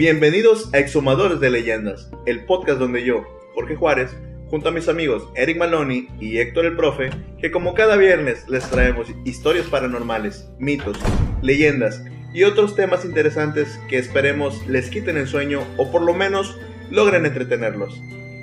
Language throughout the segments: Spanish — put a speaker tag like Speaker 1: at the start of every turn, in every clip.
Speaker 1: Bienvenidos a Exhumadores de Leyendas, el podcast donde yo, Jorge Juárez, junto a mis amigos Eric Maloney y Héctor el Profe, que como cada viernes les traemos historias paranormales, mitos, leyendas y otros temas interesantes que esperemos les quiten el sueño o por lo menos logren entretenerlos.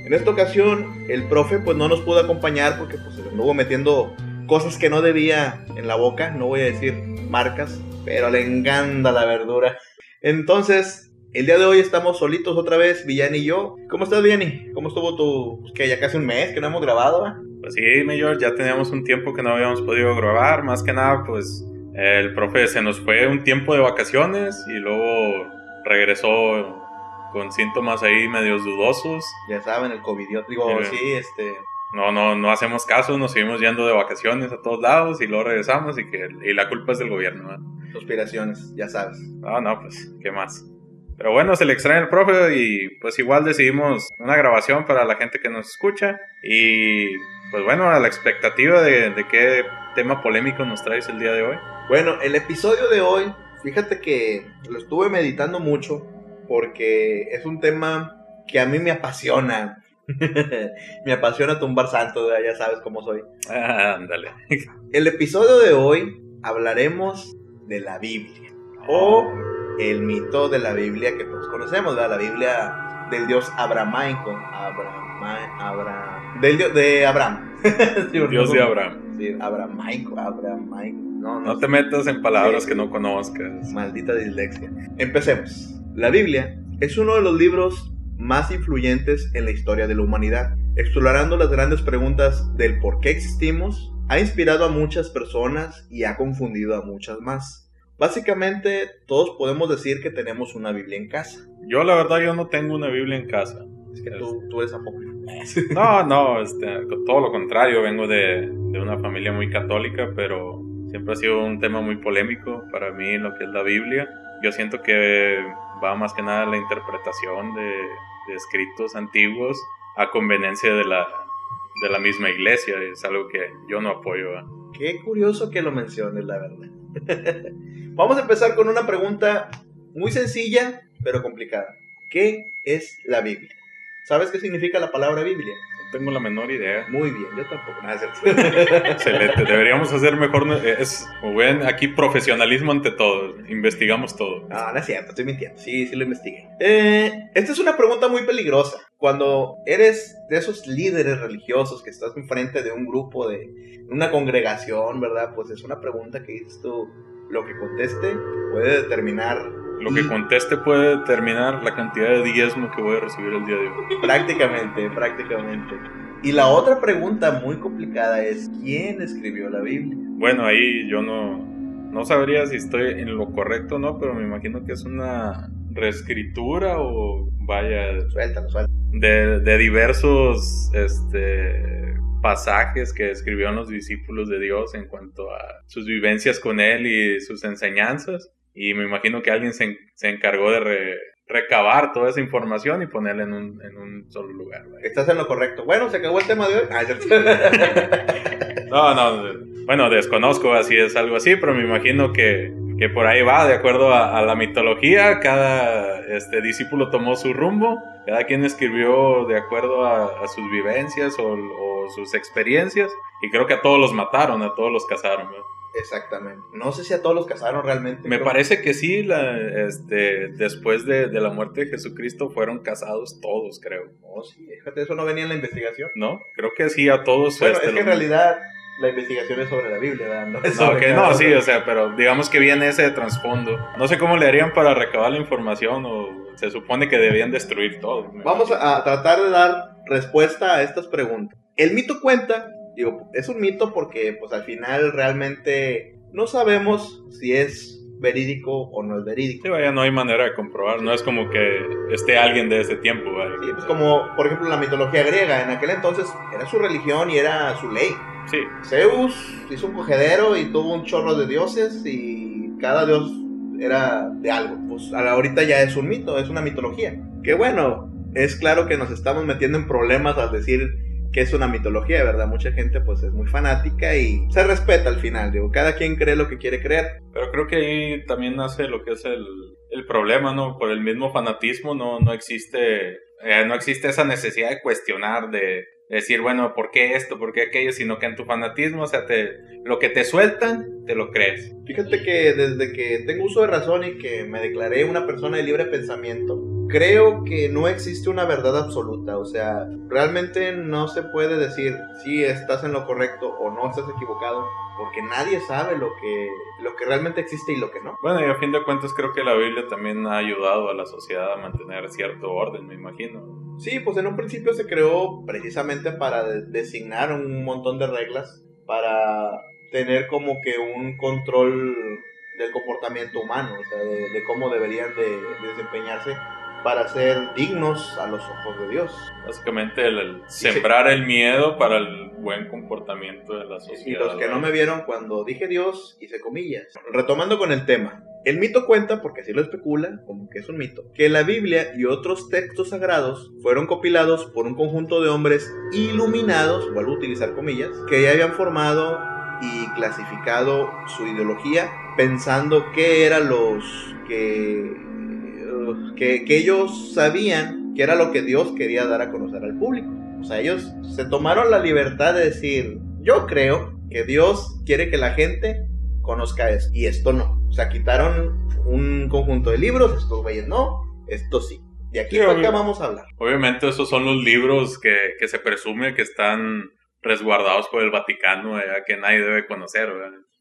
Speaker 1: En esta ocasión el profe pues no nos pudo acompañar porque pues metiendo cosas que no debía en la boca, no voy a decir marcas, pero le encanta la verdura. Entonces el día de hoy estamos solitos otra vez, Villani y yo. ¿Cómo estás, Villani? ¿Cómo estuvo tu, pues, que ya casi un mes que no hemos grabado?
Speaker 2: Pues sí, Mayor, ya teníamos un tiempo que no habíamos podido grabar. Más que nada, pues el profe se nos fue un tiempo de vacaciones y luego regresó con síntomas ahí medios dudosos.
Speaker 1: Ya saben, el COVID, digo, sí, este...
Speaker 2: No, no, no hacemos caso, nos seguimos yendo de vacaciones a todos lados y luego regresamos y que y la culpa es del gobierno. ¿no?
Speaker 1: Conspiraciones, ya sabes.
Speaker 2: No, no, pues, ¿qué más? Pero bueno, se le extraña el profe y pues igual decidimos una grabación para la gente que nos escucha. Y pues bueno, a la expectativa de, qué tema polémico nos traes el día de hoy.
Speaker 1: Bueno, el episodio de hoy, fíjate que lo estuve meditando mucho porque es un tema que a mí me apasiona. me apasiona tumbar santos, ya sabes cómo soy.
Speaker 2: Ah, ándale.
Speaker 1: el episodio de hoy hablaremos de la Biblia. O el mito de la Biblia que todos conocemos, la Biblia del dios abramaico, Abraham, Abraham, del dios de Abraham.
Speaker 2: dios de Abraham.
Speaker 1: Sí, abramaico, abramaico.
Speaker 2: No, no, te metas en palabras que no conozcas.
Speaker 1: Maldita dislexia. Empecemos. La Biblia es uno de los libros más influyentes en la historia de la humanidad, explorando las grandes preguntas del por qué existimos, ha inspirado a muchas personas y ha confundido a muchas más. Básicamente todos podemos decir que tenemos una Biblia en casa.
Speaker 2: Yo la verdad yo no tengo una Biblia en casa.
Speaker 1: Es que tú, tú eres apócrifo.
Speaker 2: No, no, este, todo lo contrario, vengo de, de, una familia muy católica, pero siempre ha sido un tema muy polémico para mí lo que es la Biblia. Yo siento que va más que nada la interpretación de, escritos antiguos a conveniencia de la, de la misma iglesia, es algo que yo no apoyo.
Speaker 1: Qué curioso que lo menciones, la verdad. Vamos a empezar con una pregunta muy sencilla, pero complicada. ¿Qué es la Biblia? ¿Sabes qué significa la palabra Biblia?
Speaker 2: Tengo la menor idea.
Speaker 1: Muy bien, yo tampoco.
Speaker 2: Excelente, deberíamos hacer mejor. Es, como ven, aquí profesionalismo ante todo. Investigamos todo.
Speaker 1: No, no es cierto, estoy mintiendo. Sí, sí lo investigué. Eh, esta es una pregunta muy peligrosa. Cuando eres de esos líderes religiosos que estás enfrente de un grupo, de una congregación, ¿verdad? Pues es una pregunta que dices tú lo que conteste puede determinar.
Speaker 2: Lo que conteste puede determinar la cantidad de diezmo que voy a recibir el día de hoy.
Speaker 1: Prácticamente, prácticamente. Y la otra pregunta muy complicada es, ¿quién escribió la Biblia?
Speaker 2: Bueno, ahí yo no, no sabría si estoy en lo correcto o no, pero me imagino que es una reescritura o vaya...
Speaker 1: Suéltalo, suéltalo.
Speaker 2: De, de diversos este, pasajes que escribió los discípulos de Dios en cuanto a sus vivencias con Él y sus enseñanzas. Y me imagino que alguien se, encargó de recabar toda esa información y ponerla en un, en un solo lugar.
Speaker 1: Estás en lo correcto. Bueno, se acabó el tema de hoy. Ah,
Speaker 2: no, no, bueno, desconozco así es algo así, pero me imagino que, que por ahí va, de acuerdo a, la mitología, cada este, discípulo tomó su rumbo, cada quien escribió de acuerdo a, sus vivencias o sus experiencias. Y creo que a todos los mataron, a todos los casaron.
Speaker 1: Exactamente. No sé si a todos los casaron realmente.
Speaker 2: Me parece que sí, la, este, después de, la muerte de Jesucristo fueron casados todos, creo.
Speaker 1: Oh, sí, fíjate, eso no venía en la investigación.
Speaker 2: No, creo que sí, a todos.
Speaker 1: Bueno, este, es que en realidad la investigación es sobre la Biblia, ¿verdad?
Speaker 2: No, no, sí, o sea, pero digamos que viene ese trasfondo. No sé cómo le harían para recabar la información o se supone que debían destruir todo.
Speaker 1: Vamos a tratar de dar respuesta a estas preguntas. El mito cuenta, digo, es un mito porque pues al final realmente no sabemos si es verídico o no es verídico.
Speaker 2: Sí, vaya, no hay manera de comprobar, no es como que esté alguien de ese tiempo, vaya.
Speaker 1: Sí, pues como por ejemplo la mitología griega, en aquel entonces era su religión y era su ley.
Speaker 2: Sí.
Speaker 1: Zeus hizo un cogedero y tuvo un chorro de dioses y cada dios era de algo. Pues ahorita ya es un mito, es una mitología. Que bueno, es claro que nos estamos metiendo en problemas al decir que es una mitología, de verdad. Mucha gente pues es muy fanática y se respeta al final, digo, cada quien cree lo que quiere creer.
Speaker 2: Pero creo que ahí también nace lo que es el, el problema, ¿no? Por el mismo fanatismo no, no existe eh, no existe esa necesidad de cuestionar, de, decir, bueno, ¿por qué esto? ¿Por qué aquello? Sino que en tu fanatismo, o sea, te, lo que te sueltan, te lo crees.
Speaker 1: Fíjate que desde que tengo uso de razón y que me declaré una persona de libre pensamiento, creo que no existe una verdad absoluta. O sea, realmente no se puede decir si estás en lo correcto o no estás equivocado porque nadie sabe lo que, lo que realmente existe y lo que no.
Speaker 2: Bueno, y a fin de cuentas creo que la Biblia también ha ayudado a la sociedad a mantener cierto orden, me imagino.
Speaker 1: Sí, pues en un principio se creó precisamente para designar un montón de reglas, para tener como que un control del comportamiento humano, o sea, de, cómo deberían de desempeñarse para ser dignos a los ojos de Dios.
Speaker 2: Básicamente el, sembrar el miedo para el buen comportamiento de la sociedad.
Speaker 1: Y los que no me vieron cuando dije Dios, hice comillas. Retomando con el tema. El mito cuenta, porque así lo especula, como que es un mito, que la Biblia y otros textos sagrados fueron compilados por un conjunto de hombres iluminados, vuelvo a utilizar comillas, que ya habían formado y clasificado su ideología pensando qué eran los que que, ellos sabían que era lo que Dios quería dar a conocer al público. O sea, ellos se tomaron la libertad de decir, yo creo que Dios quiere que la gente conozca eso y esto no. O sea, quitaron un conjunto de libros, estos güeyes no, esto sí. De aquí para acá vamos a hablar.
Speaker 2: Obviamente esos son los libros que, que se presume que están resguardados por el Vaticano, que nadie debe conocer.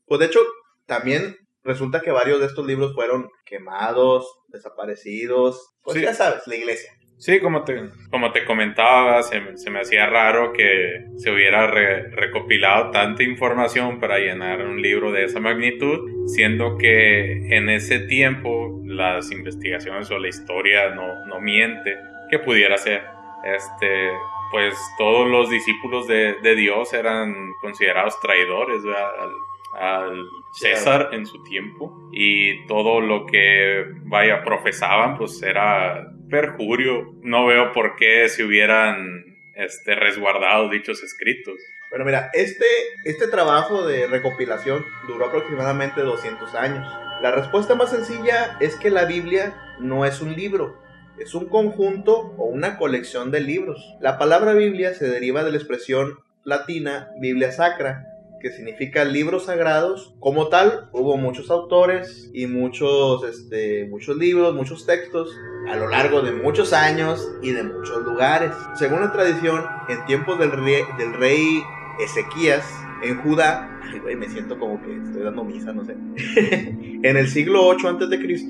Speaker 1: Pues de hecho, también resulta que varios de estos libros fueron quemados, desaparecidos. Pues ya sabes, la iglesia.
Speaker 2: Sí, como te, como te comentaba, se, me hacía raro que se hubiera recopilado tanta información para llenar un libro de esa magnitud, siendo que en ese tiempo las investigaciones o la historia no, no miente que pudiera ser. Este, pues todos los discípulos de, de Dios eran considerados traidores al, al César en su tiempo y todo lo que vaya profesaban pues era perjurio. No veo por qué se hubieran este, resguardado dichos escritos.
Speaker 1: Pero mira, este, este trabajo de recopilación duró aproximadamente 200 años. La respuesta más sencilla es que la Biblia no es un libro, es un conjunto o una colección de libros. La palabra Biblia se deriva de la expresión latina Biblia Sacra, que significa libros sagrados. Como tal, hubo muchos autores y muchos, este, muchos libros, muchos textos a lo largo de muchos años y de muchos lugares. Según la tradición, en tiempos del rey, del rey Ezequías, en Judá, me siento como que estoy dando misa, no sé. en el siglo 8 a.C.,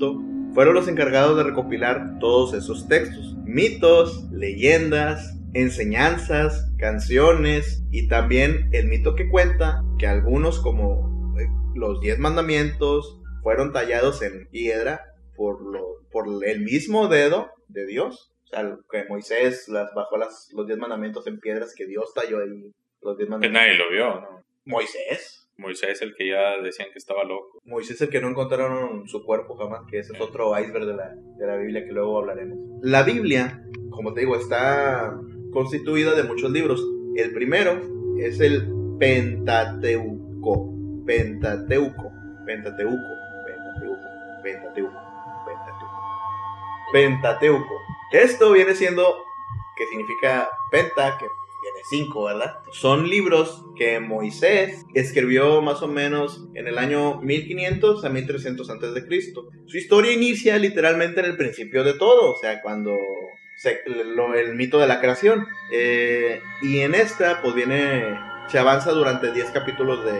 Speaker 1: fueron los encargados de recopilar todos esos textos, mitos, leyendas, enseñanzas, canciones y también el mito que cuenta que algunos como eh, los diez mandamientos fueron tallados en piedra por, lo, por el mismo dedo de Dios. O sea, que Moisés las bajó las, los diez mandamientos en piedras que Dios talló ahí. Los diez mandamientos.
Speaker 2: Que nadie lo vio, ¿no?
Speaker 1: Moisés.
Speaker 2: Moisés, el que ya decían que estaba loco.
Speaker 1: Moisés, el que no encontraron su cuerpo jamás, que ese es otro iceberg de la, de la Biblia que luego hablaremos. La Biblia, como te digo, está constituida de muchos libros. El primero es el Pentateuco. Pentateuco. Pentateuco. Pentateuco. Pentateuco. Pentateuco. Pentateuco. Esto viene siendo, que significa penta, que tiene cinco, ¿verdad? Son libros que Moisés escribió más o menos en el año 1500 a 1300 antes de Cristo. Su historia inicia literalmente en el principio de todo, o sea, cuando el mito de la creación. Eh, y en esta, pues viene, se avanza durante 10 capítulos de,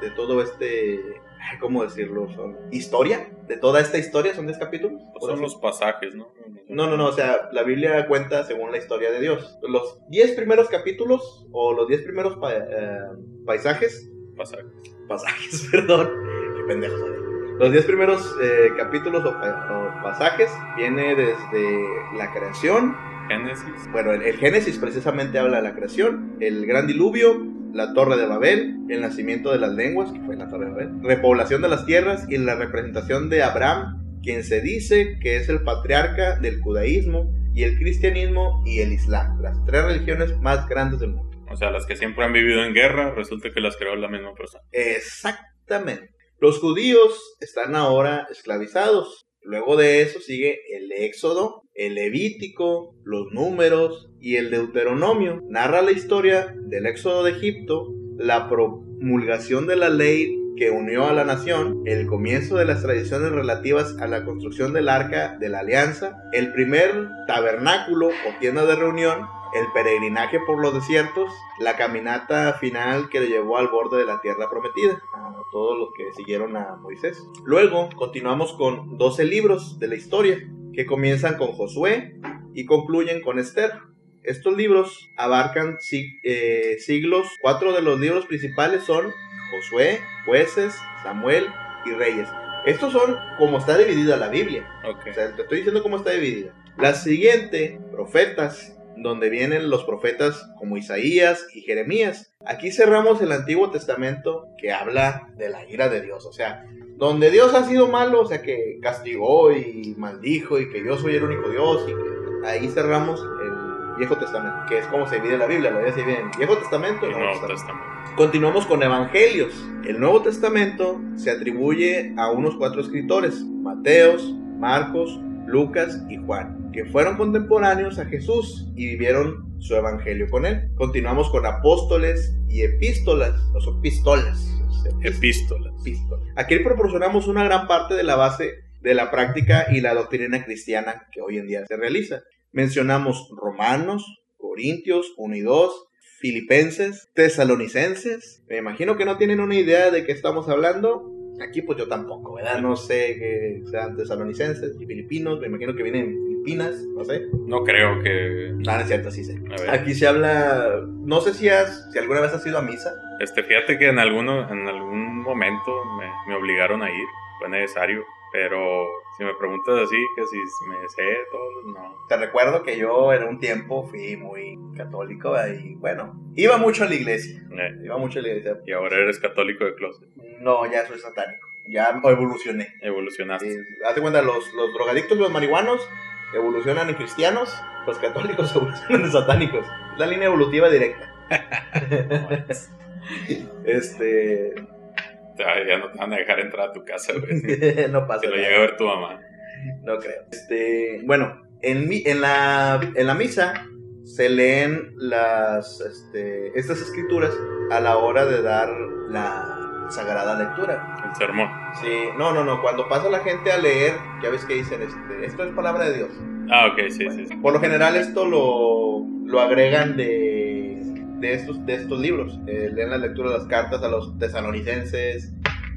Speaker 1: de, todo este, ¿cómo decirlo? Son historia, de toda esta historia, son 10 capítulos.
Speaker 2: son los pasajes, ¿no?
Speaker 1: No, no, no, o sea, la Biblia cuenta según la historia de Dios. Los 10 primeros capítulos, o los 10 primeros eh, paisajes.
Speaker 2: Pasajes.
Speaker 1: Pasajes, perdón. Qué pendejo los diez primeros eh, capítulos o, pasajes viene desde la creación.
Speaker 2: Génesis.
Speaker 1: Bueno, el, Génesis precisamente habla de la creación, el gran diluvio, la torre de Babel, el nacimiento de las lenguas, que fue la torre de Babel, repoblación de las tierras y la representación de Abraham, quien se dice que es el patriarca del judaísmo y el cristianismo y el islam, las tres religiones más grandes del mundo.
Speaker 2: O sea, las que siempre han vivido en guerra, resulta que las creó la misma persona.
Speaker 1: Exactamente. Los judíos están ahora esclavizados. Luego de eso sigue el Éxodo, el Levítico, los Números y el Deuteronomio. Narra la historia del Éxodo de Egipto, la promulgación de la ley que unió a la nación, el comienzo de las tradiciones relativas a la construcción del arca de la alianza, el primer tabernáculo o tienda de reunión, el peregrinaje por los desiertos, la caminata final que le llevó al borde de la tierra prometida, a todos los que siguieron a Moisés. Luego continuamos con 12 libros de la historia, que comienzan con Josué y concluyen con Esther. Estos libros abarcan eh, siglos, cuatro de los libros principales son Josué, jueces, Samuel y reyes. Estos son como está dividida la Biblia. O sea, te estoy diciendo cómo está dividida. La siguiente, profetas, donde vienen los profetas como Isaías y Jeremías. Aquí cerramos el Antiguo Testamento que habla de la ira de Dios. O sea, donde Dios ha sido malo, o sea, que castigó y maldijo y que yo soy el único Dios. Y ahí cerramos el Viejo Testamento, que es como se divide la Biblia. La Biblia se divide en Viejo Testamento y Nuevo Testamento. Continuamos con Evangelios. El Nuevo Testamento se atribuye a unos cuatro escritores, Mateos, Marcos, Lucas y Juan, que fueron contemporáneos a Jesús y vivieron su evangelio con él. Continuamos con apóstoles y epístolas, no son pistolas.
Speaker 2: Epístolas.
Speaker 1: Aquí proporcionamos una gran parte de la base de la práctica y la doctrina cristiana que hoy en día se realiza. Mencionamos Romanos, Corintios 1 y 2, Filipenses, Tesalonicenses. Me imagino que no tienen una idea de qué estamos hablando. Aquí pues yo tampoco, ¿verdad? No sé que sean tesalonicenses y filipinos, me imagino que vienen Filipinas, no sé.
Speaker 2: No creo que...
Speaker 1: No, no es cierto, sí sé. Aquí se habla, no sé si has, si alguna vez has ido a misa.
Speaker 2: Este, fíjate que en, alguno, en algún momento me, me obligaron a ir, fue necesario, pero si me preguntas así, que si me sé todo, no.
Speaker 1: Te recuerdo que yo en un tiempo fui muy católico y bueno, iba mucho a la iglesia. Eh. Iba mucho a la iglesia.
Speaker 2: Y ahora eres católico de closet.
Speaker 1: No, ya soy satánico. Ya evolucioné.
Speaker 2: Evolucionaste.
Speaker 1: hazte cuenta, los, los drogadictos, los marihuanos, evolucionan en cristianos, los católicos evolucionan en satánicos. La línea evolutiva directa. este
Speaker 2: ya no te van a dejar entrar a tu casa,
Speaker 1: no pasa.
Speaker 2: Que lo llegue a ver tu mamá.
Speaker 1: No creo. Este, bueno, en, en, la, en la misa se leen las, este, estas escrituras a la hora de dar la sagrada lectura.
Speaker 2: El sermón.
Speaker 1: Sí, no, no, no. Cuando pasa la gente a leer, ya ves que dicen, este, esto es palabra de Dios.
Speaker 2: Ah, ok, sí, sí, sí.
Speaker 1: Por lo general esto lo, lo agregan de de estos, de estos libros. Eh, leen la lectura de las cartas a los tesalonicenses,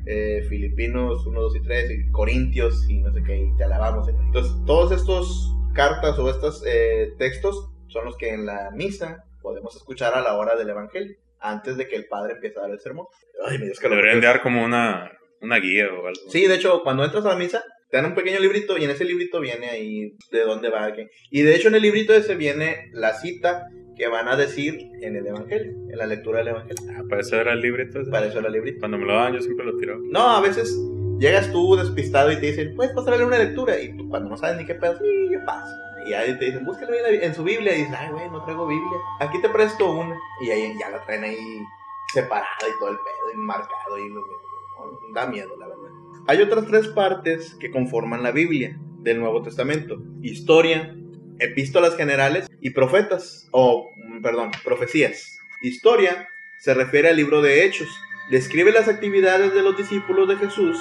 Speaker 1: eh, filipinos 1, 2 y 3, y corintios y no sé qué, y te alabamos. Entonces, todos estos cartas o estos eh, textos son los que en la misa podemos escuchar a la hora del evangelio, antes de que el padre empiece a dar el sermón.
Speaker 2: Ay, me que Deberían dar como una, una guía o algo.
Speaker 1: Sí, de hecho, cuando entras a la misa, te dan un pequeño librito y en ese librito viene ahí de dónde va. Qué. Y de hecho en el librito ese viene la cita que van a decir en el Evangelio, en la lectura del Evangelio.
Speaker 2: Ah, para eso era el librito.
Speaker 1: Para eso era el librito.
Speaker 2: Cuando me lo dan, yo siempre lo tiro.
Speaker 1: No, a veces llegas tú despistado y te dicen, puedes pasarle una lectura. Y tú, cuando no sabes ni qué pedo, sí, yo paso. Y ahí te dicen, búscalo en su Biblia. Y dices, ay, güey, no traigo Biblia. Aquí te presto una. Y ahí ya la traen ahí separada y todo el pedo, y marcado. Y da miedo, la verdad. Hay otras tres partes que conforman la Biblia del Nuevo Testamento: historia, epístolas generales y profetas, o perdón, profecías. Historia se refiere al libro de Hechos. Describe las actividades de los discípulos de Jesús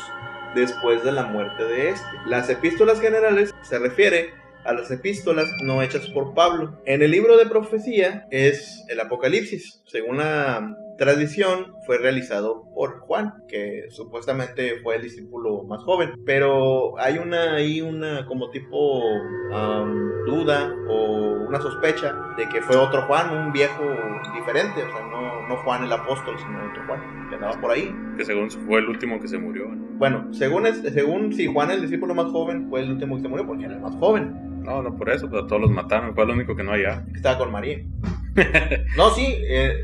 Speaker 1: después de la muerte de este. Las epístolas generales se refiere a las epístolas no hechas por Pablo. En el libro de profecía es el Apocalipsis. Según la tradición, fue realizado por Juan, que supuestamente fue el discípulo más joven. Pero hay una ahí una como tipo duda o una sospecha de que fue otro Juan, un viejo diferente. O sea, no, no Juan el apóstol, sino otro Juan, que andaba por ahí.
Speaker 2: Que según fue el último que se murió.
Speaker 1: Bueno, según, según si Juan el discípulo más joven fue el último que se murió porque era el más joven.
Speaker 2: No, no por eso, pero todos los mataron. Fue el único que no había.
Speaker 1: Estaba con María. no, sí, eh,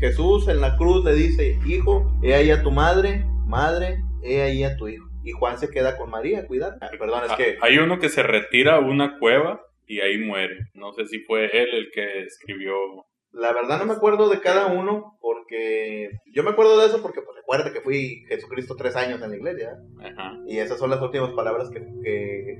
Speaker 1: Jesús en la cruz le dice, hijo, he ahí a tu madre, madre, he ahí a tu hijo. Y Juan se queda con María, cuidado.
Speaker 2: perdón, es ah, que... Hay uno que se retira a una cueva y ahí muere. No sé si fue él el que escribió
Speaker 1: la verdad no me acuerdo de cada uno porque yo me acuerdo de eso porque pues recuerda que fui Jesucristo tres años en la iglesia y esas son las últimas palabras que,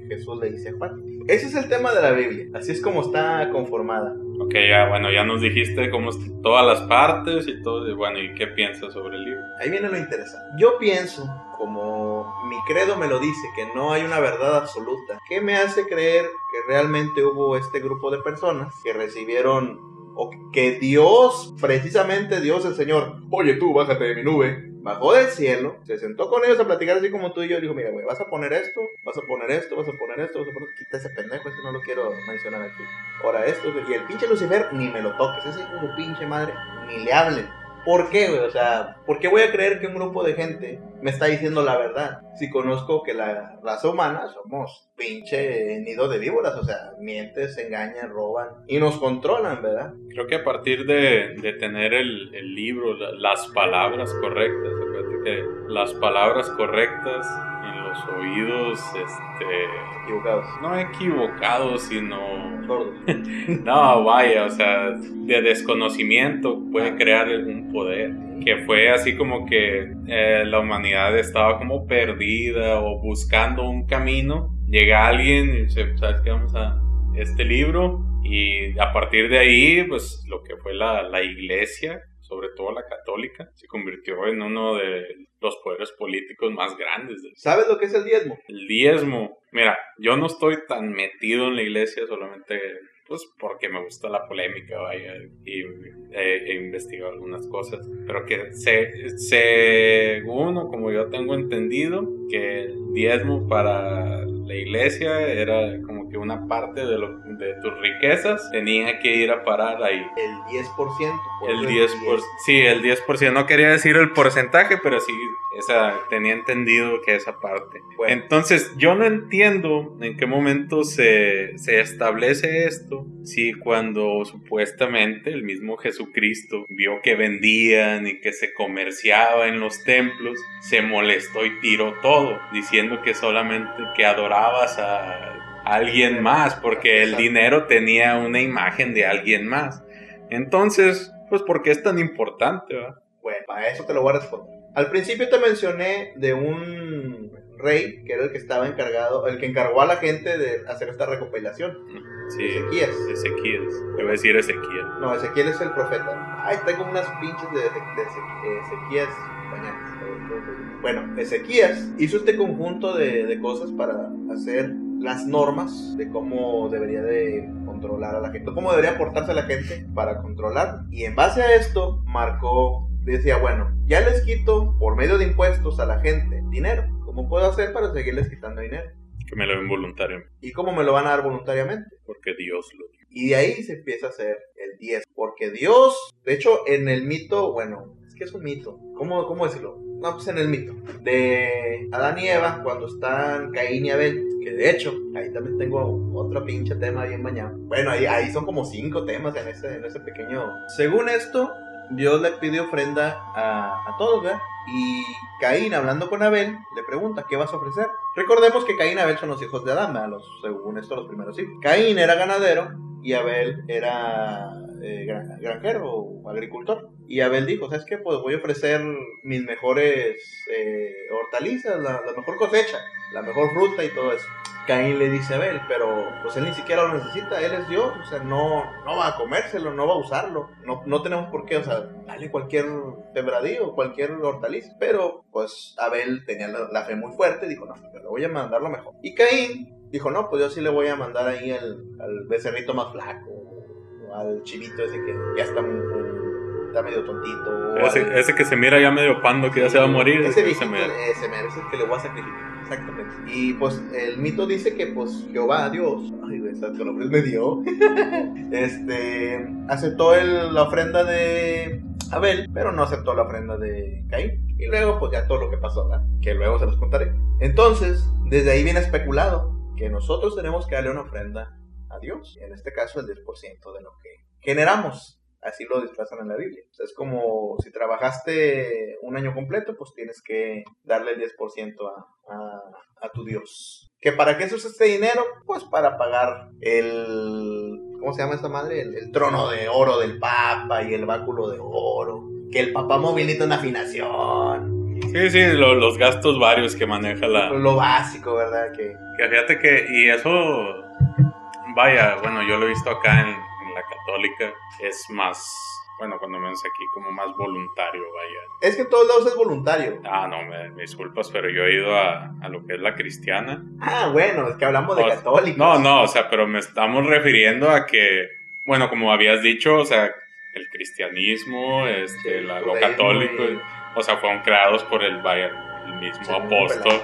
Speaker 1: Jesús le dice a Juan. Ese es el tema de la Biblia, así es como está conformada.
Speaker 2: Ok, ya bueno, ya nos dijiste cómo todas las partes y todo, y bueno, ¿y qué piensas sobre el libro?
Speaker 1: Ahí viene lo interesante. Yo pienso, como mi credo me lo dice, que no hay una verdad absoluta. ¿Qué me hace creer que realmente hubo este grupo de personas que recibieron o que Dios, precisamente Dios el Señor, oye tú, bájate de mi nube, bajó del cielo, se sentó con ellos a platicar así como tú y yo, dijo, mira, güey, vas a poner esto, vas a poner esto, vas a poner esto, vas a poner, quita ese pendejo, eso no lo quiero mencionar aquí. Ahora esto, y el pinche Lucifer, ni me lo toques, ese hijo de pinche madre, ni le hablen. ¿Por qué, güey? O sea, ¿por qué voy a creer que un grupo de gente me está diciendo la verdad? Si conozco que la raza humana somos pinche nido de víboras, o sea, mienten, se engañan, roban y nos controlan, ¿verdad?
Speaker 2: Creo que a partir de, tener el, libro, las palabras correctas, las palabras correctas los oídos, este...
Speaker 1: Equivocados.
Speaker 2: No equivocados, sino no, vaya, o sea, de desconocimiento puede ah. crear un poder. Que fue así como que eh, la humanidad estaba como perdida o buscando un camino. Llega alguien y dice, ¿sabes qué? Vamos a este libro. Y a partir de ahí, pues lo que fue la, la iglesia, sobre todo la católica, se convirtió en uno de los poderes políticos más grandes.
Speaker 1: ¿Sabes lo que es el diezmo?
Speaker 2: El diezmo. Mira, yo no estoy tan metido en la iglesia, solamente pues porque me gusta la polémica, vaya, y he, investigado algunas cosas. Pero que se, según o como yo tengo entendido, que el diezmo para la iglesia era como que una parte de, lo, de tus riquezas tenía que ir a parar ahí.
Speaker 1: El 10%.
Speaker 2: El 10%, sí, el 10%. No quería decir el porcentaje, pero sí, esa, tenía entendido que esa parte. Entonces, yo no entiendo en qué momento se, se establece esto, si cuando supuestamente el mismo Jesucristo vio que vendían y que se comerciaba en los templos, se molestó y tiró todo, diciendo que solamente que adoraban a alguien más, porque el dinero tenía una imagen de alguien más. Entonces, pues, ¿por qué es tan importante?
Speaker 1: Bueno, para eso te lo voy a responder. Al principio te mencioné de un rey que era el que estaba encargado, el que encargó a la gente de hacer esta recopilación.
Speaker 2: Sí, Ezequías. Ezequías. Debe decir Ezequiel.
Speaker 1: No, Ezequiel es el profeta. Ay, tengo unas pinches de, de, Ezequías bueno, Ezequías hizo este conjunto de, cosas para hacer las normas de cómo debería de controlar a la gente, cómo debería portarse la gente para controlar. Y en base a esto, marcó, decía, bueno, ya les quito por medio de impuestos a la gente dinero. ¿Cómo puedo hacer para seguirles quitando dinero?
Speaker 2: Que me lo den voluntariamente.
Speaker 1: ¿Y cómo me lo van a dar voluntariamente?
Speaker 2: Porque Dios lo dio.
Speaker 1: Y de ahí se empieza a hacer el 10. Porque Dios, de hecho, en el mito, bueno, es que es un mito. ¿Cómo, cómo decirlo? No, pues en el mito. De Adán y Eva, cuando están Caín y Abel. Que de hecho, ahí también tengo otro pinche tema bien bañado. Bueno, ahí, ahí son como cinco temas en ese, en ese pequeño. Según esto, Dios le pide ofrenda a, a todos, ¿verdad? Y Caín, hablando con Abel, le pregunta, ¿qué vas a ofrecer? Recordemos que Caín y Abel son los hijos de Adán, Los, según esto, los primeros hijos. Caín era ganadero y Abel era eh, granjero o agricultor. Y Abel dijo, ¿sabes qué? Pues voy a ofrecer mis mejores eh, hortalizas, la, mejor cosecha, la mejor fruta y todo eso. Caín le dice a Abel, pero pues él ni siquiera lo necesita, él es Dios, o sea, no, no va a comérselo, no va a usarlo, no, no tenemos por qué, o sea, dale cualquier tembradío, cualquier hortaliza. Pero pues Abel tenía la, fe muy fuerte, dijo, no, pero le voy a mandar lo mejor. Y Caín dijo, no, pues yo sí le voy a mandar ahí al becerrito más flaco, al chivito ese que ya está, está medio tontito.
Speaker 2: Ese, ese, que se mira ya medio pando, que ya se va a morir.
Speaker 1: Ese, ese, ese, merece el que le voy a sacrificar. Exactamente. Y pues el mito dice que pues Jehová, Dios, ay, que nombre me dio, este, aceptó el, la ofrenda de Abel, pero no aceptó la ofrenda de Caín. Y luego pues ya todo lo que pasó, ¿verdad? que luego se los contaré. Entonces, desde ahí viene especulado que nosotros tenemos que darle una ofrenda a Dios. En este caso, el 10% de lo que generamos. Así lo disfrazan en la Biblia. es como si trabajaste un año completo, pues tienes que darle el 10% a, a, tu Dios. ¿Que para qué se usa este dinero? Pues para pagar el... ¿Cómo se llama esta madre? El, el trono de oro del Papa y el báculo de oro. Que el Papa movilita una afinación.
Speaker 2: Sí, sí, lo- los gastos varios que maneja la...
Speaker 1: Lo básico, ¿verdad? Que...
Speaker 2: Que fíjate que, y eso, vaya, bueno, yo lo he visto acá en, en la católica, es más, bueno, cuando menos aquí, como más voluntario, vaya.
Speaker 1: Es que en todos lados es voluntario.
Speaker 2: Ah, no, me, me disculpas, pero yo he ido a, a lo que es la cristiana.
Speaker 1: Ah, bueno, es que hablamos de católicos.
Speaker 2: No, no, o sea, pero me estamos refiriendo a que, bueno, como habías dicho, o sea, el cristianismo, este, la- lo católico,
Speaker 1: y-
Speaker 2: o sea, fueron creados por el, vaya, el mismo
Speaker 1: Sí,
Speaker 2: apóstol.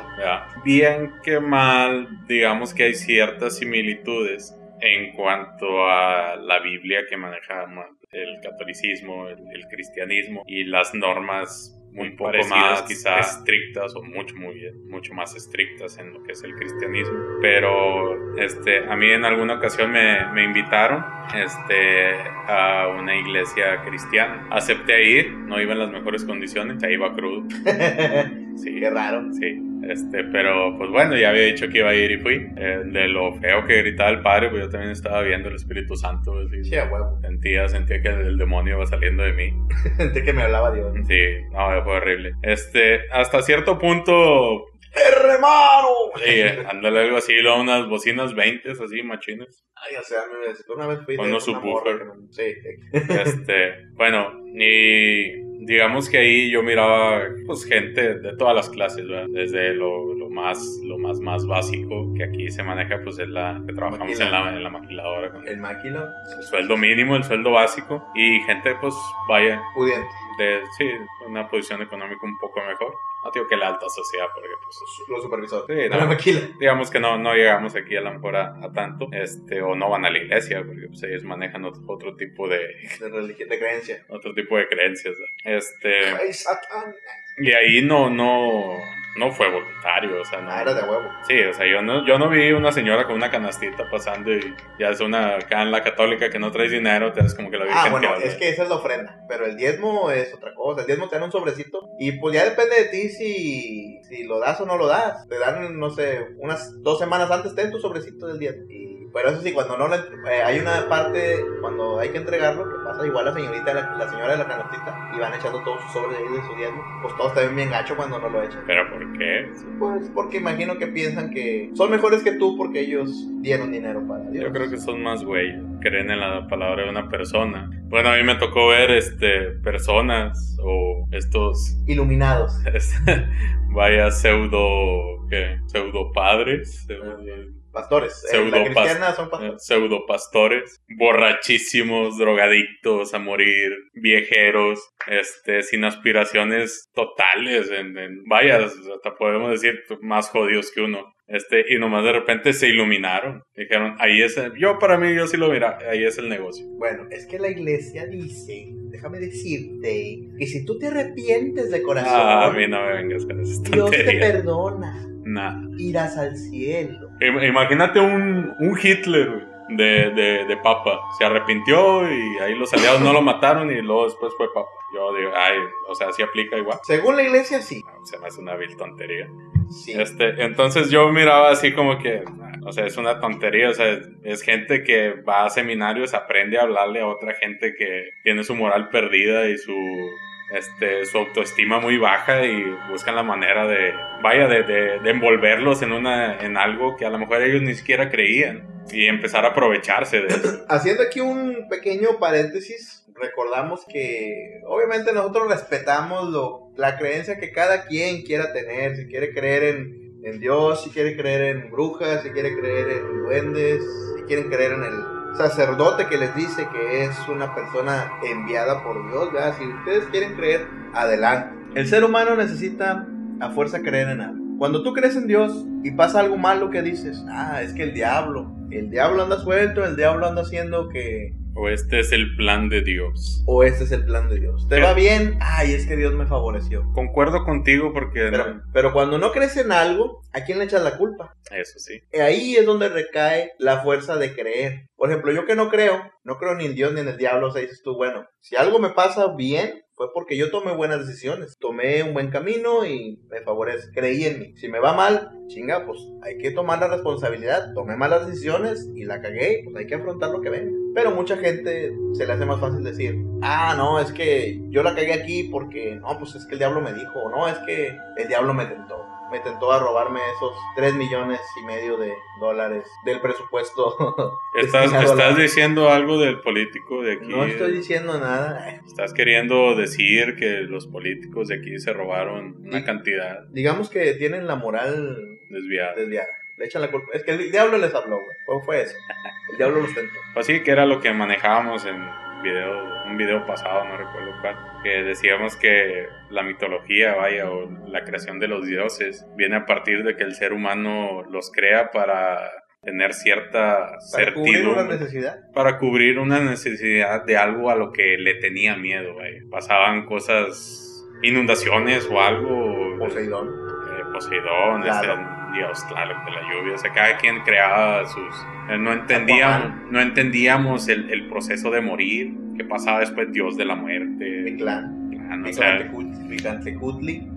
Speaker 2: Bien que mal, digamos que hay ciertas similitudes en cuanto a la Biblia que maneja ma- el catolicismo, el, el cristianismo y las normas muy
Speaker 3: Un
Speaker 2: poco más
Speaker 3: quizás.
Speaker 2: estrictas o mucho muy mucho más estrictas en lo que es el cristianismo. Pero este a mí en alguna ocasión me, me invitaron este a una iglesia cristiana. Acepté ir no iba en las mejores condiciones ahí iba crudo sí
Speaker 1: Qué raro.
Speaker 2: sí este pero pues bueno ya había dicho que iba a ir y fui Eh, de lo feo que gritaba el padre pues yo también estaba viendo el Espíritu Santo así.
Speaker 1: Sí, huevo.
Speaker 2: sentía sentía que el demonio iba saliendo de mí
Speaker 1: Sentí que me hablaba Dios.
Speaker 2: Sí, no, fue horrible. Este, hasta cierto punto,
Speaker 1: ¡Hermano!
Speaker 2: sí, ándale algo así, luego unas bocinas 20, así, machines.
Speaker 1: Ay, o sea, me una vez fui
Speaker 2: Con unos subwoofer.
Speaker 1: no- Sí,
Speaker 2: Este, bueno, y digamos que ahí yo miraba, pues, gente de todas las clases, ¿verdad? Desde lo, lo más, lo más, más básico que aquí se maneja, pues, es la que trabajamos en la, en la maquiladora
Speaker 1: el máquina
Speaker 2: el sueldo mínimo, el sueldo básico, y gente, pues, vaya,
Speaker 1: pudiente.
Speaker 2: de, sí, una posición económica un poco mejor. No digo que la alta sociedad, porque, pues,
Speaker 1: Los supervisores.
Speaker 2: Sí, no.
Speaker 1: la maquila.
Speaker 2: digamos que no, no llegamos aquí a lo mejor a, a tanto, este, o no van a la iglesia, porque pues, ellos manejan otro, otro tipo de,
Speaker 1: De religión, de creencia.
Speaker 2: otro tipo de creencias, este,
Speaker 1: Ay, Satán.
Speaker 2: y ahí no, no, no fue voluntario, o sea, no,
Speaker 1: Ah, era de huevo.
Speaker 2: sí, o sea, yo no, yo no vi una señora con una canastita pasando y ya es una, acá en la católica que no traes dinero, te das como que la virgen
Speaker 1: Ah, bueno,
Speaker 2: habla.
Speaker 1: es que esa es la ofrenda. Pero el diezmo es otra cosa. El diezmo te dan un sobrecito. Y pues ya depende de ti si, si lo das o no lo das. Te dan, no sé, unas dos semanas antes ten tu sobrecito del. Y, pero eso sí, cuando no le, eh, hay una parte, cuando hay que entregarlo, que pasa igual la señorita, la, la señora de la canastita, y van echando todos sus sobres ahí de su diezmo. Pues todos también bien gacho cuando no lo echan.
Speaker 2: Pero ¿por qué?
Speaker 1: Pues porque imagino que piensan que son mejores que tú porque ellos dieron dinero para Dios.
Speaker 2: Yo creo que son más güey, creen en la palabra de una persona. Bueno, a mí me tocó ver este personas o estos
Speaker 1: Iluminados.
Speaker 2: vaya pseudo ¿qué? pseudo padres,
Speaker 1: Pastores. Eh, la cristiana son pastores.
Speaker 2: pseudo pastores, borrachísimos, drogadictos a morir, viejeros, este sin aspiraciones totales en, en- vaya, hasta podemos decir más jodidos que uno. Este, y nomás de repente se iluminaron. Dijeron, ahí es, el- yo para mí, yo sí lo mira, ahí es el negocio.
Speaker 1: Bueno, es que la iglesia dice, déjame decirte, que si tú te arrepientes de corazón,
Speaker 2: Ah, a mí no me vengas con
Speaker 1: Dios te
Speaker 2: tonterías.
Speaker 1: perdona,
Speaker 2: Nah.
Speaker 1: irás al cielo.
Speaker 2: Im- Imagínate un, un Hitler de, de, de papa. Se arrepintió y ahí los aliados no lo mataron y luego después fue papa. Yo digo, ay, o sea, sí aplica igual.
Speaker 1: Según la iglesia, sí.
Speaker 2: Se me hace una vil tontería.
Speaker 1: Sí.
Speaker 2: Este, entonces yo miraba así como que, o sea, es una tontería, o sea, es gente que va a seminarios, aprende a hablarle a otra gente que tiene su moral perdida y su, este, su autoestima muy baja y buscan la manera de, vaya, de, de, de envolverlos en una, en algo que a lo mejor ellos ni siquiera creían y empezar a aprovecharse de eso.
Speaker 1: Haciendo aquí un pequeño paréntesis, recordamos que obviamente nosotros respetamos lo, la creencia que cada quien quiera tener, si quiere creer en, en Dios, si quiere creer en brujas, si quiere creer en duendes, si quieren creer en el sacerdote que les dice que es una persona enviada por Dios, ¿verdad? Si ustedes quieren creer, adelante. El ser humano necesita a fuerza creer en algo. Cuando tú crees en Dios y pasa algo malo que dices, ah, es que el diablo, el diablo anda suelto, el diablo anda haciendo que...
Speaker 2: O este es el plan de Dios.
Speaker 1: O este es el plan de Dios. ¿Te
Speaker 2: Sí.
Speaker 1: va bien? Ay, es que Dios me favoreció.
Speaker 2: Concuerdo contigo porque...
Speaker 1: Pero, pero cuando no crees en algo, ¿a quién le echas la culpa?
Speaker 2: Eso sí.
Speaker 1: Ahí es donde recae la fuerza de creer. Por ejemplo, yo que no creo, no creo ni en Dios ni en el diablo, o sea, dices tú, bueno, si algo me pasa bien, fue porque yo tomé buenas decisiones. Tomé un buen camino y me favorece. Creí en mí. Si me va mal, chinga, pues hay que tomar la responsabilidad. Tomé malas decisiones y la cagué, pues hay que afrontar lo que venga. Pero mucha gente se le hace más fácil decir, ah, no, es que yo la cagué aquí porque, no, pues es que el diablo me dijo, no, es que el diablo me tentó me tentó a robarme esos 3 millones y medio de dólares del presupuesto.
Speaker 2: ¿Estás, estás diciendo algo del político de aquí?
Speaker 1: No estoy diciendo nada.
Speaker 2: Estás queriendo decir que los políticos de aquí se robaron una cantidad.
Speaker 1: Digamos que tienen la moral
Speaker 2: desviada.
Speaker 1: desviada. Le echan la culpa. Es que el diablo les habló, güey. ¿Cómo fue eso? El diablo los tentó.
Speaker 2: Pues sí, que era lo que manejábamos en video, un video pasado, no recuerdo cuál, que decíamos que la mitología, vaya, o la creación de los dioses, viene a partir de que el ser humano los crea para tener cierta
Speaker 1: para Cubrir una necesidad.
Speaker 2: Para cubrir una necesidad de algo a lo que le tenía miedo, vaya. Pasaban cosas, inundaciones o algo.
Speaker 1: Poseidón.
Speaker 2: Eh, Poseidón, este, Dios, claro, de la lluvia. O sea, cada quien creaba sus... No entendíamos, no entendíamos el, el, proceso de morir, qué pasaba después Dios de la muerte.
Speaker 1: Mi clan.
Speaker 2: clan
Speaker 1: o sea,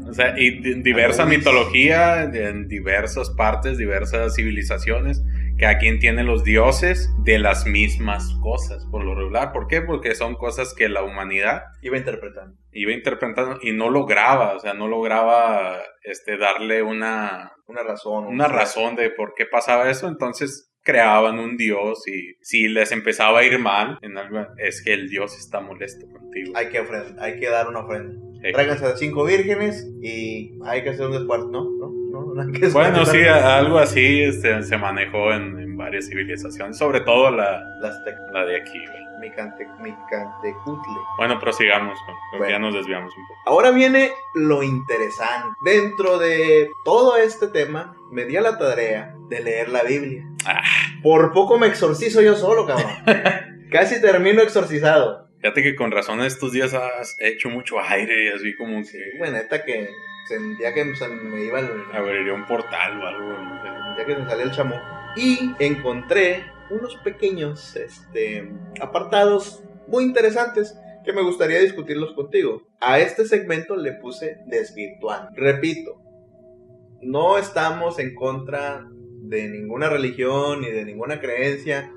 Speaker 1: o
Speaker 2: sea, y diversa mitología en diversas partes, diversas civilizaciones cada quien tiene los dioses de las mismas cosas, por lo regular. ¿Por qué? Porque son cosas que la humanidad
Speaker 1: iba interpretando.
Speaker 2: Iba interpretando y no lograba, o sea, no lograba este, darle una,
Speaker 1: una razón.
Speaker 2: Una razón de por qué pasaba eso. Entonces creaban un dios y si les empezaba a ir mal en algo, es que el dios está molesto contigo.
Speaker 1: Hay que ofrenda, hay que dar una ofrenda. Tráiganse a cinco vírgenes y hay que hacer un descuarto, ¿no? ¿no?
Speaker 2: bueno, sí, algo así este, se manejó en, varias civilizaciones, sobre todo la, la de aquí. Bueno, prosigamos, porque ya nos desviamos un poco.
Speaker 1: Ahora viene lo interesante. Dentro de todo este tema, me di a la tarea de leer la Biblia. Ah. Por poco me exorcizo yo solo, cabrón. Casi termino exorcizado.
Speaker 2: Fíjate que con razón estos días has hecho mucho aire y así como que...
Speaker 1: bueno, esta que sentía que me iba el...
Speaker 2: Abriría un portal o algo.
Speaker 1: Sentía que me salía el chamo. Y encontré unos pequeños este, apartados muy interesantes que me gustaría discutirlos contigo. A este segmento le puse desvirtual. Repito, no estamos en contra de ninguna religión ni de ninguna creencia.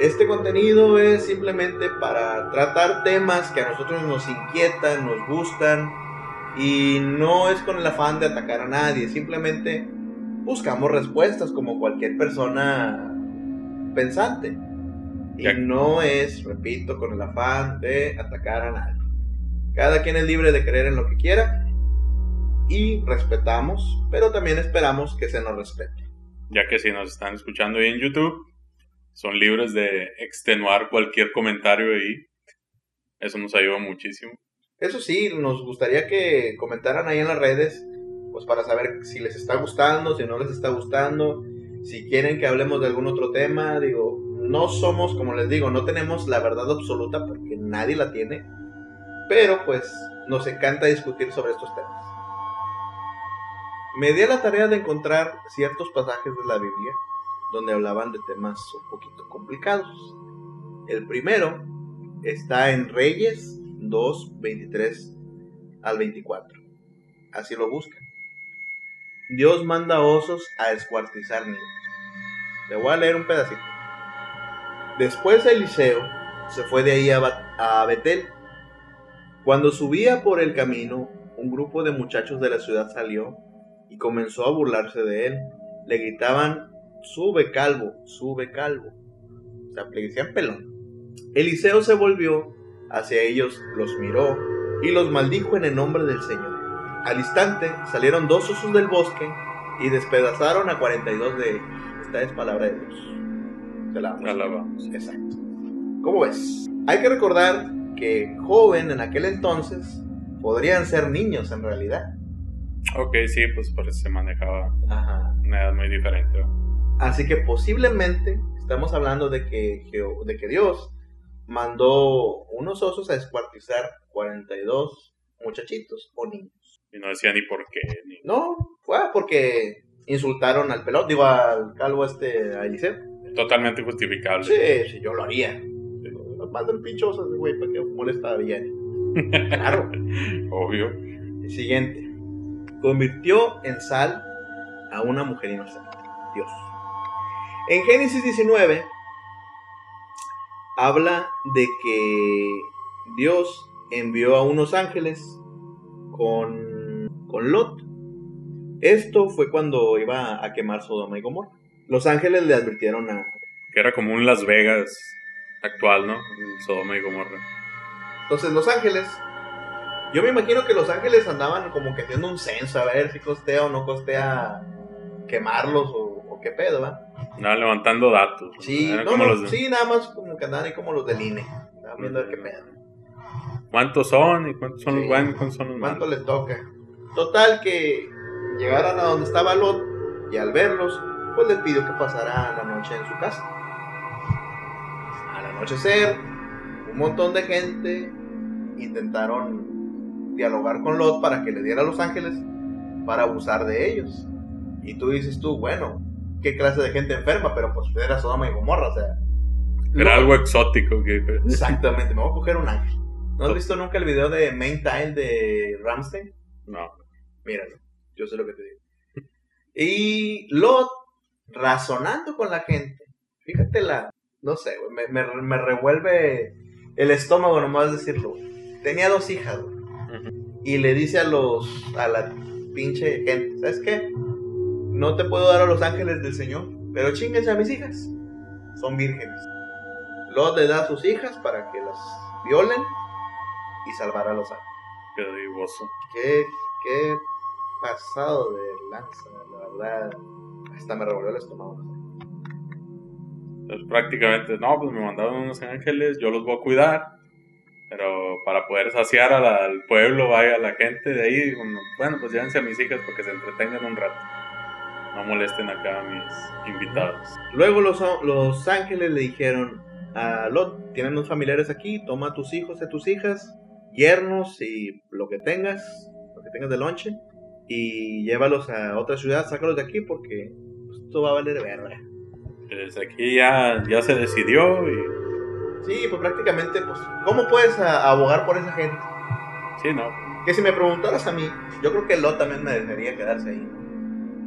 Speaker 1: Este contenido es simplemente para tratar temas que a nosotros nos inquietan, nos gustan y no es con el afán de atacar a nadie, simplemente buscamos respuestas como cualquier persona pensante. Y no es, repito, con el afán de atacar a nadie. Cada quien es libre de creer en lo que quiera y respetamos, pero también esperamos que se nos respete.
Speaker 2: Ya que si nos están escuchando en YouTube, son libres de extenuar cualquier comentario ahí. Eso nos ayuda muchísimo.
Speaker 1: Eso sí, nos gustaría que comentaran ahí en las redes, pues para saber si les está gustando, si no les está gustando, si quieren que hablemos de algún otro tema. Digo, no somos, como les digo, no tenemos la verdad absoluta porque nadie la tiene, pero pues nos encanta discutir sobre estos temas. Me di a la tarea de encontrar ciertos pasajes de la Biblia donde hablaban de temas un poquito complicados. El primero está en Reyes 2, 23 al 24. Así lo buscan. Dios manda osos a escuartizar niños. Le voy a leer un pedacito. Después Eliseo se fue de ahí a, a Betel. Cuando subía por el camino, un grupo de muchachos de la ciudad salió y comenzó a burlarse de él. Le gritaban, sube calvo, sube calvo. O sea, le decían pelón. Eliseo se volvió hacia ellos, los miró y los maldijo en el nombre del Señor. Al instante salieron dos osos del bosque y despedazaron a 42 de ellos. Esta es palabra de Dios.
Speaker 2: Se la alabamos.
Speaker 1: Exacto. ¿Cómo ves? Hay que recordar que joven en aquel entonces podrían ser niños en realidad.
Speaker 2: Ok, sí, pues por eso se manejaba una edad muy diferente.
Speaker 1: Así que posiblemente estamos hablando de que, de que Dios mandó unos osos a descuartizar 42 muchachitos o niños.
Speaker 2: Y no decía ni por qué.
Speaker 1: No, fue porque insultaron al pelón, digo al calvo este, a Eliseo.
Speaker 2: Totalmente justificable.
Speaker 1: Sí, sí, yo lo haría. Mando el pinchoso güey para que molesta a Villani. Claro.
Speaker 2: Obvio.
Speaker 1: El siguiente. Convirtió en sal a una mujer inocente. Dios. En Génesis 19 habla de que Dios envió a unos ángeles con, con Lot. Esto fue cuando iba a quemar Sodoma y Gomorra. Los ángeles le advirtieron a...
Speaker 2: Que era como un Las Vegas actual, ¿no? Sodoma y Gomorra.
Speaker 1: Entonces los ángeles... Yo me imagino que los ángeles andaban como que haciendo un censo a ver si costea o no costea quemarlos o, o qué pedo, ¿va?
Speaker 2: Andaban levantando datos.
Speaker 1: Sí, no,
Speaker 2: como
Speaker 1: no,
Speaker 2: los de-
Speaker 1: sí, nada más como que andaban ahí como los del INE. Estaban viendo a ver qué pedo.
Speaker 2: ¿Cuántos son y cuántos son
Speaker 1: Sí.
Speaker 2: los buenos cuántos son los
Speaker 1: ¿Cuánto
Speaker 2: malos?
Speaker 1: les toca? Total que llegaron a donde estaba Lot y al verlos, pues les pidió que pasara la noche en su casa. Al anochecer, un montón de gente intentaron dialogar con Lot para que le diera a los ángeles para abusar de ellos. Y tú dices tú, bueno, qué clase de gente enferma, pero pues era Sodoma y Gomorra, o sea.
Speaker 2: Era algo exótico. Que,
Speaker 1: Exactamente, me voy a coger un ángel. ¿No has visto nunca el video de Main Tile de Ramstein?
Speaker 2: no.
Speaker 1: Míralo, yo sé lo que te digo. Y Lot, razonando con la gente, fíjate la, no sé, me, me- me revuelve el estómago nomás decirlo. Tenía dos hijas, güey,
Speaker 2: Ujú.
Speaker 1: y le dice a los, a la pinche gente, ¿sabes qué? No te puedo dar a los ángeles del Señor, pero chinguense a mis hijas, son vírgenes. Lot le da a sus hijas para que las violen y salvar a los ángeles.
Speaker 2: Qué divoso.
Speaker 1: Qué, qué pasado de lanza, la verdad. Hasta me revolvió el estómago.
Speaker 2: Entonces, prácticamente, no, pues me mandaron unos ángeles, yo los voy a cuidar. Pero para poder saciar a la- al pueblo, vaya a la gente de ahí, bueno, bueno, pues llévense a mis hijas porque se entretengan un rato. No molesten acá a mis invitados.
Speaker 1: Luego los, los ángeles le dijeron a Lot, tienen unos familiares aquí, toma a tus hijos y a tus hijas, yernos y lo que tengas, lo que tengas de lonche, y llévalos a otra ciudad, sácalos de aquí porque pues, esto va a valer verga.
Speaker 2: Desde aquí ya, ya se decidió y
Speaker 1: Sí, pues prácticamente, pues, ¿cómo puedes abogar por esa gente?
Speaker 2: sí, no.
Speaker 1: Que si me preguntaras a mí, yo creo que Lot también me dejaría quedarse ahí.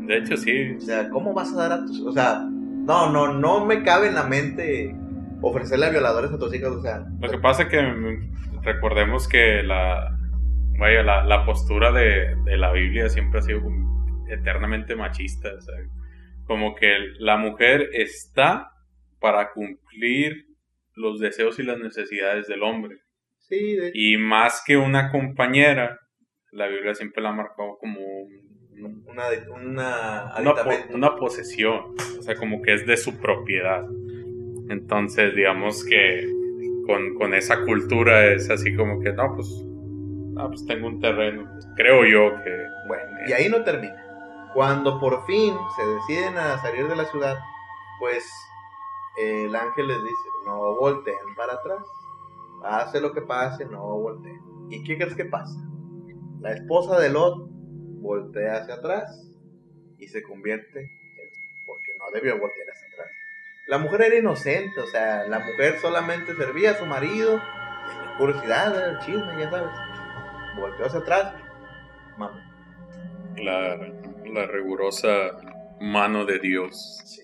Speaker 2: De hecho, sí.
Speaker 1: O sea, ¿cómo vas a dar a tus... O sea, no, no, no me cabe en la mente ofrecerle a violadores a tus hijos, o sea...
Speaker 2: Lo que pasa es que mm, recordemos que la, vaya, la, la postura de, de la Biblia siempre ha sido eternamente machista. o sea, como que la mujer está para cumplir los deseos y las necesidades del hombre.
Speaker 1: Sí, de hecho.
Speaker 2: Y más que una compañera, la Biblia siempre la ha marcado como un-
Speaker 1: Una, una,
Speaker 2: una, po-
Speaker 1: aditamento.
Speaker 2: una posesión, o sea, como que es de su propiedad. Entonces, digamos que con, con esa cultura es así como que, no, pues, ah, pues tengo un terreno. Creo yo que...
Speaker 1: Bueno, y ahí no termina. Cuando por fin se deciden a salir de la ciudad, pues el ángel les dice, no volteen para atrás. Pase lo que pase, no volteen. ¿Y qué crees que pasa? La esposa de Lot voltea hacia atrás y se convierte en... porque no debió voltear hacia atrás. La mujer era inocente, o sea, la mujer solamente servía a su marido, tenía curiosidad, el chisme, ya sabes. Volteó hacia atrás, mamá.
Speaker 2: La, la rigurosa mano de Dios.
Speaker 1: Sí.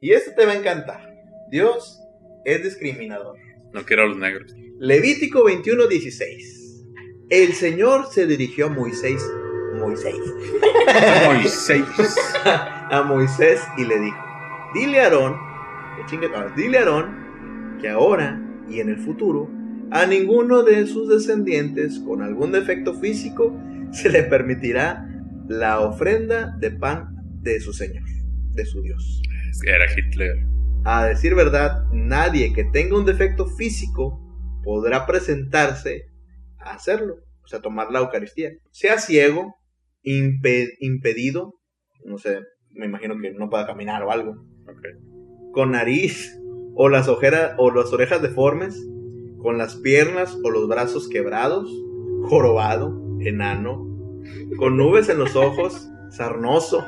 Speaker 1: Y este te va a encantar. Dios es discriminador.
Speaker 2: No quiero a los negros.
Speaker 1: Levítico 21:16. El Señor se dirigió a Moisés, Moisés,
Speaker 2: Moisés.
Speaker 1: a Moisés y le dijo: Dile a Aarón, dile a Aarón que ahora y en el futuro a ninguno de sus descendientes con algún defecto físico se le permitirá la ofrenda de pan de su Señor, de su Dios.
Speaker 2: Era Hitler.
Speaker 1: A decir verdad, nadie que tenga un defecto físico podrá presentarse a hacerlo, o sea, tomar la Eucaristía. Sea ciego, impe- impedido, no sé, me imagino que no pueda caminar o algo, con nariz o las ojeras o las orejas deformes, con las piernas o los brazos quebrados, jorobado, enano, con nubes en los ojos, sarnoso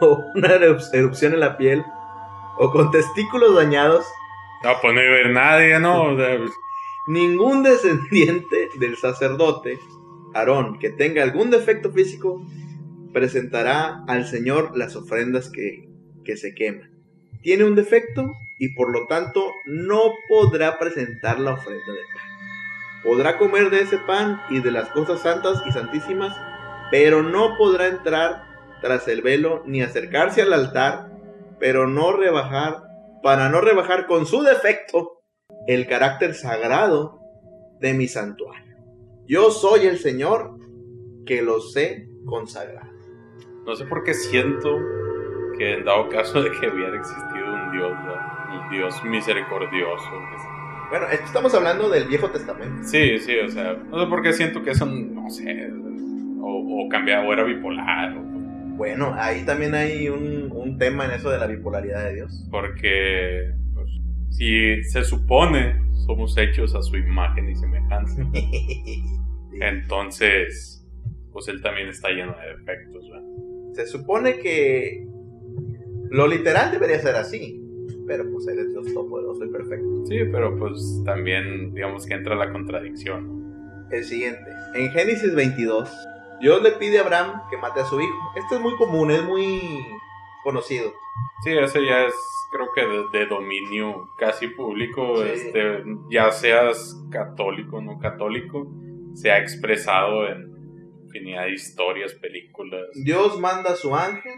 Speaker 1: o una erup- erupción en la piel o con testículos dañados,
Speaker 2: No, pues no iba a nadie, ¿no? O sea, pues,
Speaker 1: ningún descendiente del sacerdote, Aarón, que tenga algún defecto físico, presentará al Señor las ofrendas que, que se queman. Tiene un defecto y por lo tanto no podrá presentar la ofrenda de pan. Podrá comer de ese pan y de las cosas santas y santísimas, pero no podrá entrar tras el velo ni acercarse al altar, pero no rebajar, para no rebajar con su defecto el carácter sagrado de mi santuario. Yo soy el Señor que lo sé consagrar.
Speaker 2: No sé por qué siento que en dado caso de que hubiera existido un Dios, un Dios misericordioso.
Speaker 1: Bueno, estamos hablando del Viejo Testamento.
Speaker 2: Sí, sí, o sea, no sé por qué siento que eso, no sé, o, o cambiaba, o era bipolar.
Speaker 1: Bueno, ahí también hay un, un, tema en eso de la bipolaridad de Dios.
Speaker 2: Porque si se supone somos hechos a su imagen y semejanza, entonces, pues él también está lleno de defectos. ¿verdad?
Speaker 1: Se supone que lo literal debería ser así, pero pues él es Dios todopoderoso y perfecto.
Speaker 2: Sí, pero pues también digamos que entra la contradicción.
Speaker 1: El siguiente, en Génesis 22, Dios le pide a Abraham que mate a su hijo. Este es muy común, es muy conocido.
Speaker 2: Sí, ese ya es creo que de, de dominio casi público, sí. este, ya seas católico o no católico, se ha expresado en infinidad de historias, películas.
Speaker 1: Dios manda a su ángel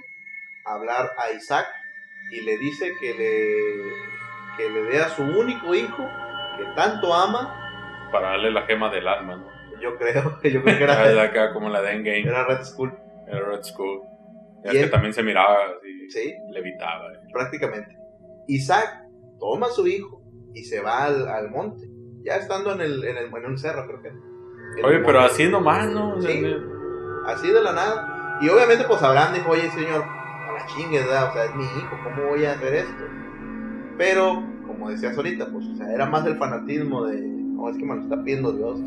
Speaker 1: a hablar a Isaac y le dice que le, que le dé a su único hijo que tanto ama.
Speaker 2: Para darle la gema del alma, ¿no?
Speaker 1: Yo creo, yo creo que era.
Speaker 2: Era acá como la de Endgame.
Speaker 1: Era Red School.
Speaker 2: Era Red School. Es que también se miraba así.
Speaker 1: Sí.
Speaker 2: Levitaba.
Speaker 1: Prácticamente. Isaac toma a su hijo y se va al, al monte. Ya estando en el, en el en un cerro, creo que.
Speaker 2: Oye, pero así nomás, ¿no?
Speaker 1: Sí. Así de la nada. Y obviamente, pues Abraham dijo, oye, señor, a la chingue, ¿verdad? O sea, es mi hijo, ¿cómo voy a hacer esto? Pero, como decías ahorita, pues, o sea, era más el fanatismo de, no, es que me lo está pidiendo Dios.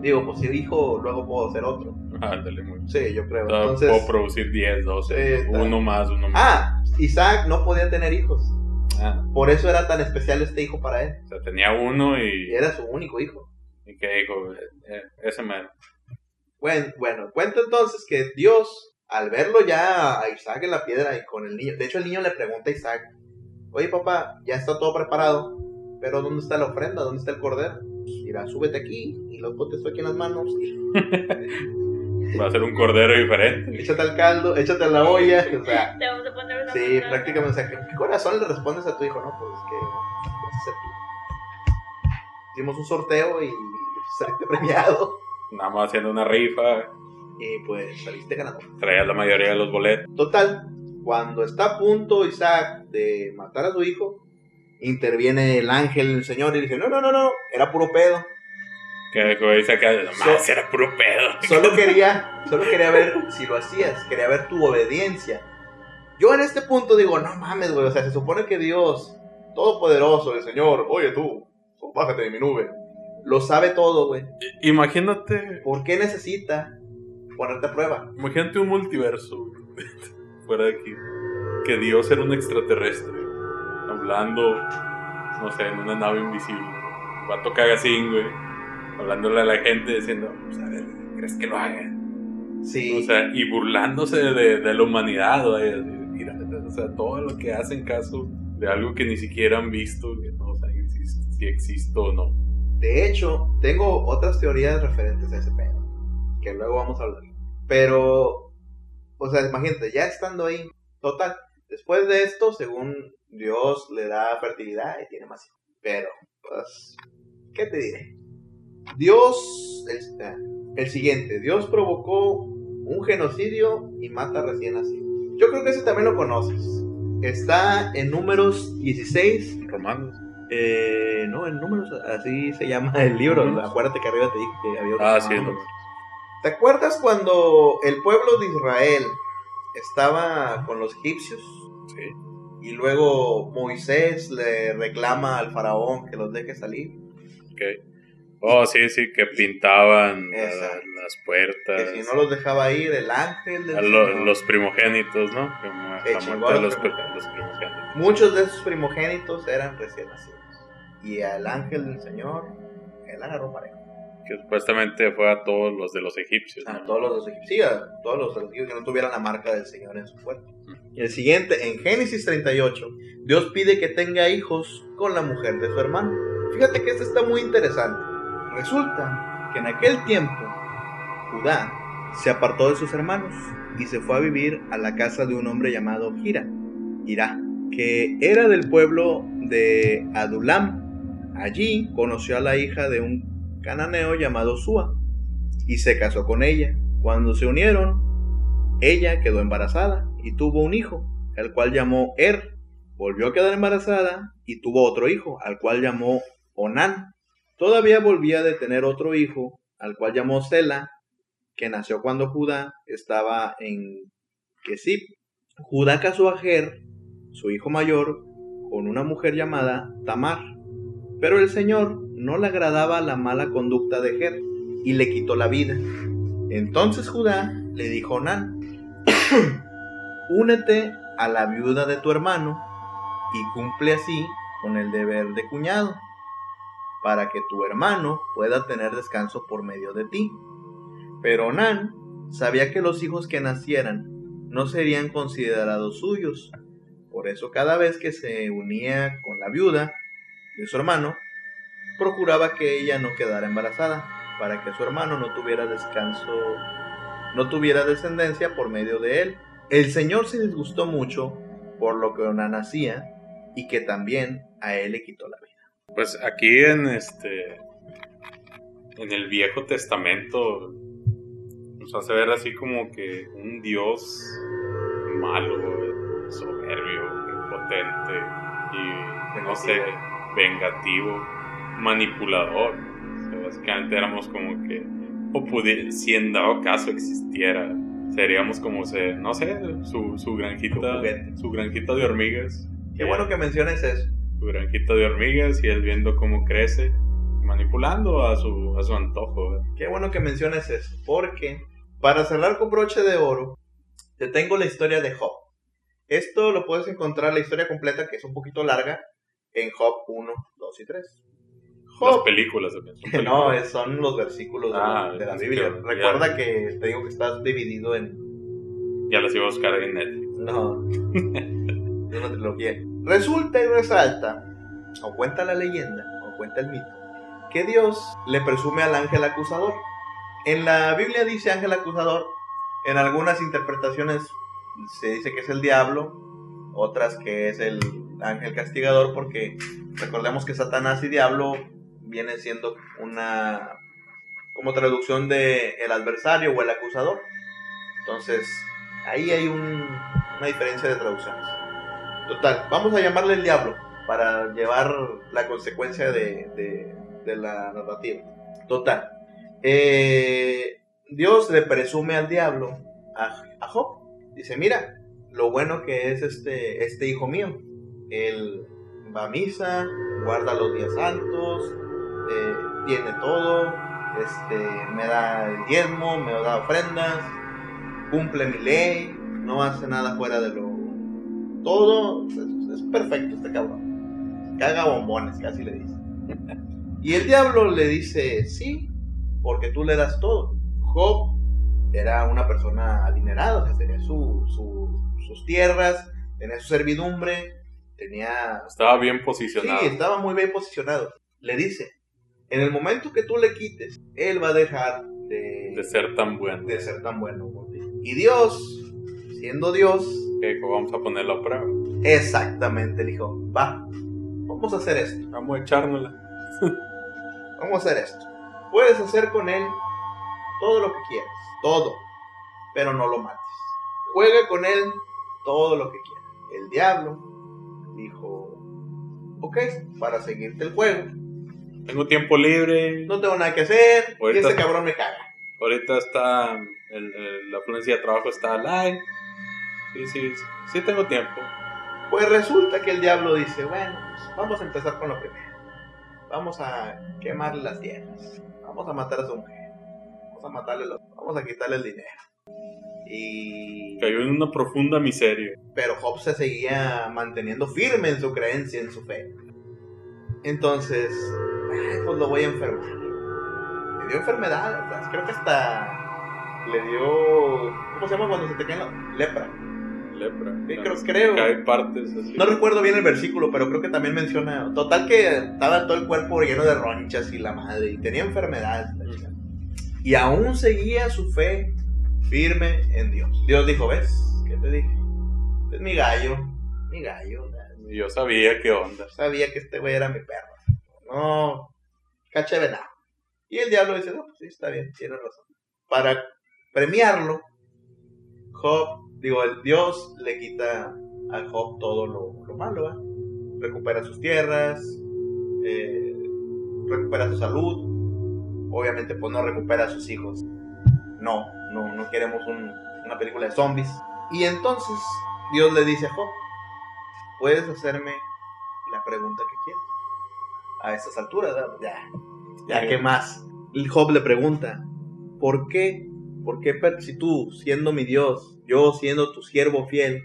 Speaker 1: Digo, pues si hijo, luego puedo ser otro.
Speaker 2: Ándale, muy.
Speaker 1: Sí, yo creo.
Speaker 2: O sea,
Speaker 1: Entonces,
Speaker 2: Puedo producir 10, 12,
Speaker 1: Sí, está.
Speaker 2: uno más, uno más.
Speaker 1: ah, Isaac no podía tener hijos.
Speaker 2: Ah,
Speaker 1: Por eso era tan especial este hijo para él.
Speaker 2: o sea, tenía uno
Speaker 1: Y era su único hijo.
Speaker 2: y que dijo, eh, ese me...
Speaker 1: Bueno, bueno, cuenta entonces que Dios, al verlo ya a Isaac en la piedra y con el niño, de hecho el niño le pregunta a Isaac, oye papá, ya está todo preparado, pero ¿dónde está la ofrenda? ¿Dónde está el cordero? Mira, súbete aquí y lo pones tú aquí en las manos,
Speaker 2: Va a ser un cordero diferente.
Speaker 1: échate al caldo, échate a la olla, o sea,
Speaker 3: Te vamos a poner una
Speaker 1: sí, prácticamente, o sea, ¿qué qué corazón le respondes a tu hijo, no? Pues que vas a ser tú. Hicimos un sorteo y saliste premiado
Speaker 2: Nada más haciendo una rifa,
Speaker 1: y pues saliste ganador.
Speaker 2: traía la mayoría de los boletos.
Speaker 1: Total, cuando está a punto Isaac de matar a su hijo, interviene el ángel del Señor y dice, no, no, no, no, era puro pedo.
Speaker 2: Que que dice que nomás era puro pedo.
Speaker 1: Solo quería, solo quería ver si lo hacías, quería ver tu obediencia. Yo en este punto digo, no mames, güey, o sea, se supone que Dios, todopoderoso, el Señor, oye tú, bájate de mi nube, lo sabe todo, güey.
Speaker 2: Imagínate,
Speaker 1: ¿Por qué necesita ponerte a prueba?
Speaker 2: imagínate un multiverso güey, fuera de aquí. Que Dios era un extraterrestre, hablando, no sé, en una nave invisible. Vato cagacín, güey. Hablándole a la gente diciendo, pues a ver, ¿crees que lo hagan?
Speaker 1: Sí,
Speaker 2: O sea, y burlándose de, de la humanidad, güey. Mira, o sea, todo lo que hacen caso de algo que ni siquiera han visto, que no saben si, si existe o no.
Speaker 1: De hecho, tengo otras teorías referentes a ese pedo, que luego vamos a hablar. Pero, o sea, imagínate, ya estando ahí, total, después de esto, según Dios le da fertilidad y tiene más hijos. Pero, pues, ¿qué te diré? Dios, el, ah, el siguiente, Dios provocó un genocidio y mata recién nacidos. Yo creo que ese también lo conoces. Está en números 16
Speaker 2: Romanos.
Speaker 1: eh, no, en números, así se llama el libro. Acuérdate que arriba te dije que había otro
Speaker 2: Ah, sí.
Speaker 1: ¿Te acuerdas cuando el pueblo de Israel estaba con los egipcios?
Speaker 2: Sí.
Speaker 1: Y luego Moisés le reclama al faraón que los deje salir.
Speaker 2: Oh, sí, sí, que pintaban la- las puertas.
Speaker 1: Que si no los dejaba ir, el ángel del
Speaker 2: a lo- los primogénitos, ¿no? Muerte
Speaker 1: a los
Speaker 2: los,
Speaker 1: primogénitos. Muchos de esos primogénitos eran recién nacidos. Y al ángel del Señor, él agarró parejo.
Speaker 2: Que supuestamente fue a todos los de los egipcios.
Speaker 1: A
Speaker 2: ¿no?
Speaker 1: todos los egipcios, sí, a todos los egipcios que no tuvieran la marca del Señor en su cuerpo. Y el siguiente, en Génesis 38, Dios pide que tenga hijos con la mujer de su hermano. Fíjate que este está muy interesante. Resulta que en aquel tiempo, Judá se apartó de sus hermanos y se fue a vivir a la casa de un hombre llamado Gira, que era del pueblo de Adulam. Allí conoció a la hija de un cananeo llamado Sua y se casó con ella. Cuando se unieron, ella quedó embarazada y tuvo un hijo, el cual llamó Er. Volvió a quedar embarazada y tuvo otro hijo, al cual llamó Onán. Todavía volvía de tener otro hijo, al cual llamó Sela, que nació cuando Judá estaba en Kesib. Judá casó a Ger, su hijo mayor, con una mujer llamada Tamar. Pero el Señor no le agradaba la mala conducta de Ger y le quitó la vida. Entonces Judá le dijo a Onán, únete a la viuda de tu hermano y cumple así con el deber de cuñado, para que tu hermano pueda tener descanso por medio de ti. Pero Onán sabía que los hijos que nacieran no serían considerados suyos, por eso cada vez que se unía con la viuda de su hermano, procuraba que ella no quedara embarazada, para que su hermano no tuviera descanso, no tuviera descendencia por medio de él. El Señor se disgustó mucho por lo que Onán hacía y que también a él le quitó la vida.
Speaker 2: Pues aquí en este. En el Viejo Testamento. Nos hace ver así como que un Dios malo, soberbio, impotente y no sé, vengativo, manipulador. O sea, básicamente éramos como que. O pudiera, si en dado caso existiera, seríamos como se, no sé, su, su granjita,
Speaker 1: Su
Speaker 2: granjita de hormigas.
Speaker 1: Qué bueno que menciones eso.
Speaker 2: Su granjita de hormigas y él viendo cómo crece, manipulando a su, a su antojo.
Speaker 1: Qué bueno que menciones eso, porque para cerrar con broche de oro, te tengo la historia de Job. Esto lo puedes encontrar, la historia completa, que es un poquito larga, en Job 1, 2 y 3.
Speaker 2: Las películas. Son
Speaker 1: no,
Speaker 2: películas.
Speaker 1: es- son los versículos de la-
Speaker 2: Ah,
Speaker 1: de la Biblia.
Speaker 2: que-
Speaker 1: Recuerda
Speaker 2: ya.
Speaker 1: que te digo que estás dividido en...
Speaker 2: Ya las iba a buscar en Netflix.
Speaker 1: No, es una trilogía. Resulta y resalta, o cuenta la leyenda, o cuenta el mito, que Dios le presume al ángel acusador. En la Biblia dice ángel acusador, en algunas interpretaciones se dice que es el diablo, otras que es el ángel castigador, porque recordemos que Satanás y diablo vienen siendo una como traducción de el adversario o el acusador. Entonces, ahí hay un- una diferencia de traducciones. Total, vamos a llamarle el diablo para llevar la consecuencia de, de- la narrativa. Total, eh, Dios le presume al diablo a, a Job. Dice, mira, lo bueno que es este, este hijo mío. Él va a misa, guarda los días santos, eh, tiene todo, este, me da el diezmo, me da ofrendas, cumple mi ley, no hace nada fuera de lo... Todo es, es perfecto este cabrón. Caga bombones, casi le dice. Y el diablo le dice, sí, porque tú le das todo. Job era una persona adinerada, o sea, tenía su, su- sus tierras, tenía su servidumbre, tenía
Speaker 2: Estaba bien posicionado.
Speaker 1: Sí, estaba muy bien posicionado. Le dice, en el momento que tú le quites, él va a dejar de,
Speaker 2: de ser tan bueno.
Speaker 1: de ser tan bueno. Y Dios, siendo Dios,
Speaker 2: Que vamos a ponerlo a prueba.
Speaker 1: exactamente le dijo, va, vamos a hacer esto,
Speaker 2: Vamos a echárnosla.
Speaker 1: vamos a hacer esto. Puedes hacer con él todo lo que quieras, todo, pero no lo mates. Juega con él todo lo que quieras. El diablo dijo, ok, para seguirte el juego,
Speaker 2: Tengo tiempo libre.
Speaker 1: no tengo nada que hacer, y
Speaker 2: Ahorita-
Speaker 1: ese cabrón me caga.
Speaker 2: Ahorita está. el- el- la afluencia de trabajo está live. Sí, sí, sí, tengo tiempo.
Speaker 1: Pues resulta que el diablo dice, bueno, pues vamos a empezar con lo primero. Vamos a quemarle las tierras. Vamos a matar a su mujer. Vamos a matarle los... Vamos a quitarle el dinero. Y...
Speaker 2: Cayó en una profunda miseria.
Speaker 1: Pero Job se seguía manteniendo firme en su creencia, en su fe. Entonces, ay, pues lo voy a enfermar. le dio enfermedad, sea, creo que hasta le dio, ¿cómo se llama cuando se te cae la lepra?
Speaker 2: Lepra.
Speaker 1: Sí, creo- creo.
Speaker 2: Cae partes así.
Speaker 1: No recuerdo bien el versículo, pero creo que también menciona, total que estaba todo el cuerpo lleno de ronchas y la madre, y tenía enfermedad. Y aún seguía su fe firme en Dios. Dios dijo, ¿ves? ¿Qué te dije? Es mi gallo, mi gallo.
Speaker 2: Y Yo sabía qué onda.
Speaker 1: Sabía que este güey era mi perro. No, caché venado. Y el diablo dice, no, pues sí, está bien, tiene razón. Para premiarlo, Job, digo, el Dios le quita a Job todo lo, lo malo. Recupera sus tierras, eh, recupera su salud, obviamente pues no recupera a sus hijos. No, no, no queremos un- una película de zombies. Y entonces Dios le dice a Job, puedes hacerme la pregunta que quieras. A estas alturas, ¿verdad? ya, ya, ¿qué más? Y Job le pregunta, ¿por qué? ¿Por qué si tú, siendo mi Dios, yo siendo tu siervo fiel,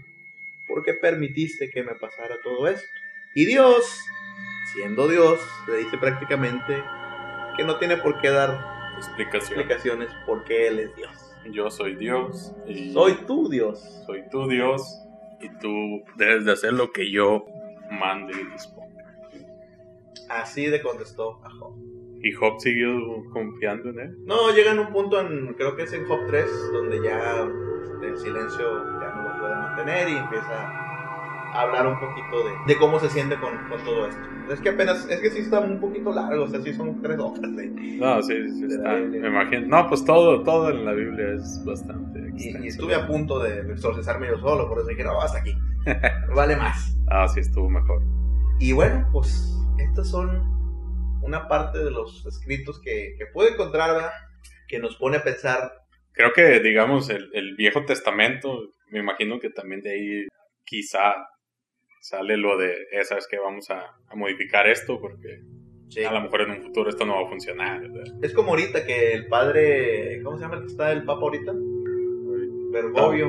Speaker 1: ¿por qué permitiste que me pasara todo esto? Y Dios, siendo Dios, le dice prácticamente que no tiene por qué dar explicaciones porque Él es Dios.
Speaker 2: Yo soy Dios. Y
Speaker 1: Soy tu Dios.
Speaker 2: soy tu Dios. Y tú debes de hacer lo que yo mande y disponga.
Speaker 1: Así de contestó a Job.
Speaker 2: Y Job siguió confiando en él.
Speaker 1: No, llega en un punto, en, creo que es en Job 3, donde ya el silencio ya no lo puede mantener y empieza a hablar un poquito de, de cómo se siente con, con todo esto. Es que apenas, es que sí está un poquito largo, o sea, sí son tres hojas. de-
Speaker 2: No, sí, sí está. Me imagino. No, pues todo, todo en la Biblia es bastante
Speaker 1: Y, y estuve a punto de exorcizarme yo solo, por eso dije, no, hasta aquí. vale más.
Speaker 2: Ah, sí, estuvo mejor.
Speaker 1: Y bueno, pues estas son una parte de los escritos que, que puedo encontrar, ¿verdad? Que nos pone a pensar
Speaker 2: Creo que, digamos, el, el Viejo Testamento, me imagino que también de ahí quizá sale lo de, eh, ¿sabes qué? Vamos a, a modificar esto porque
Speaker 1: sí,
Speaker 2: a lo mejor en un futuro esto no va a funcionar. ¿verdad?
Speaker 1: Es como ahorita que el padre, ¿cómo se llama el que está el papa ahorita? Bergoglio.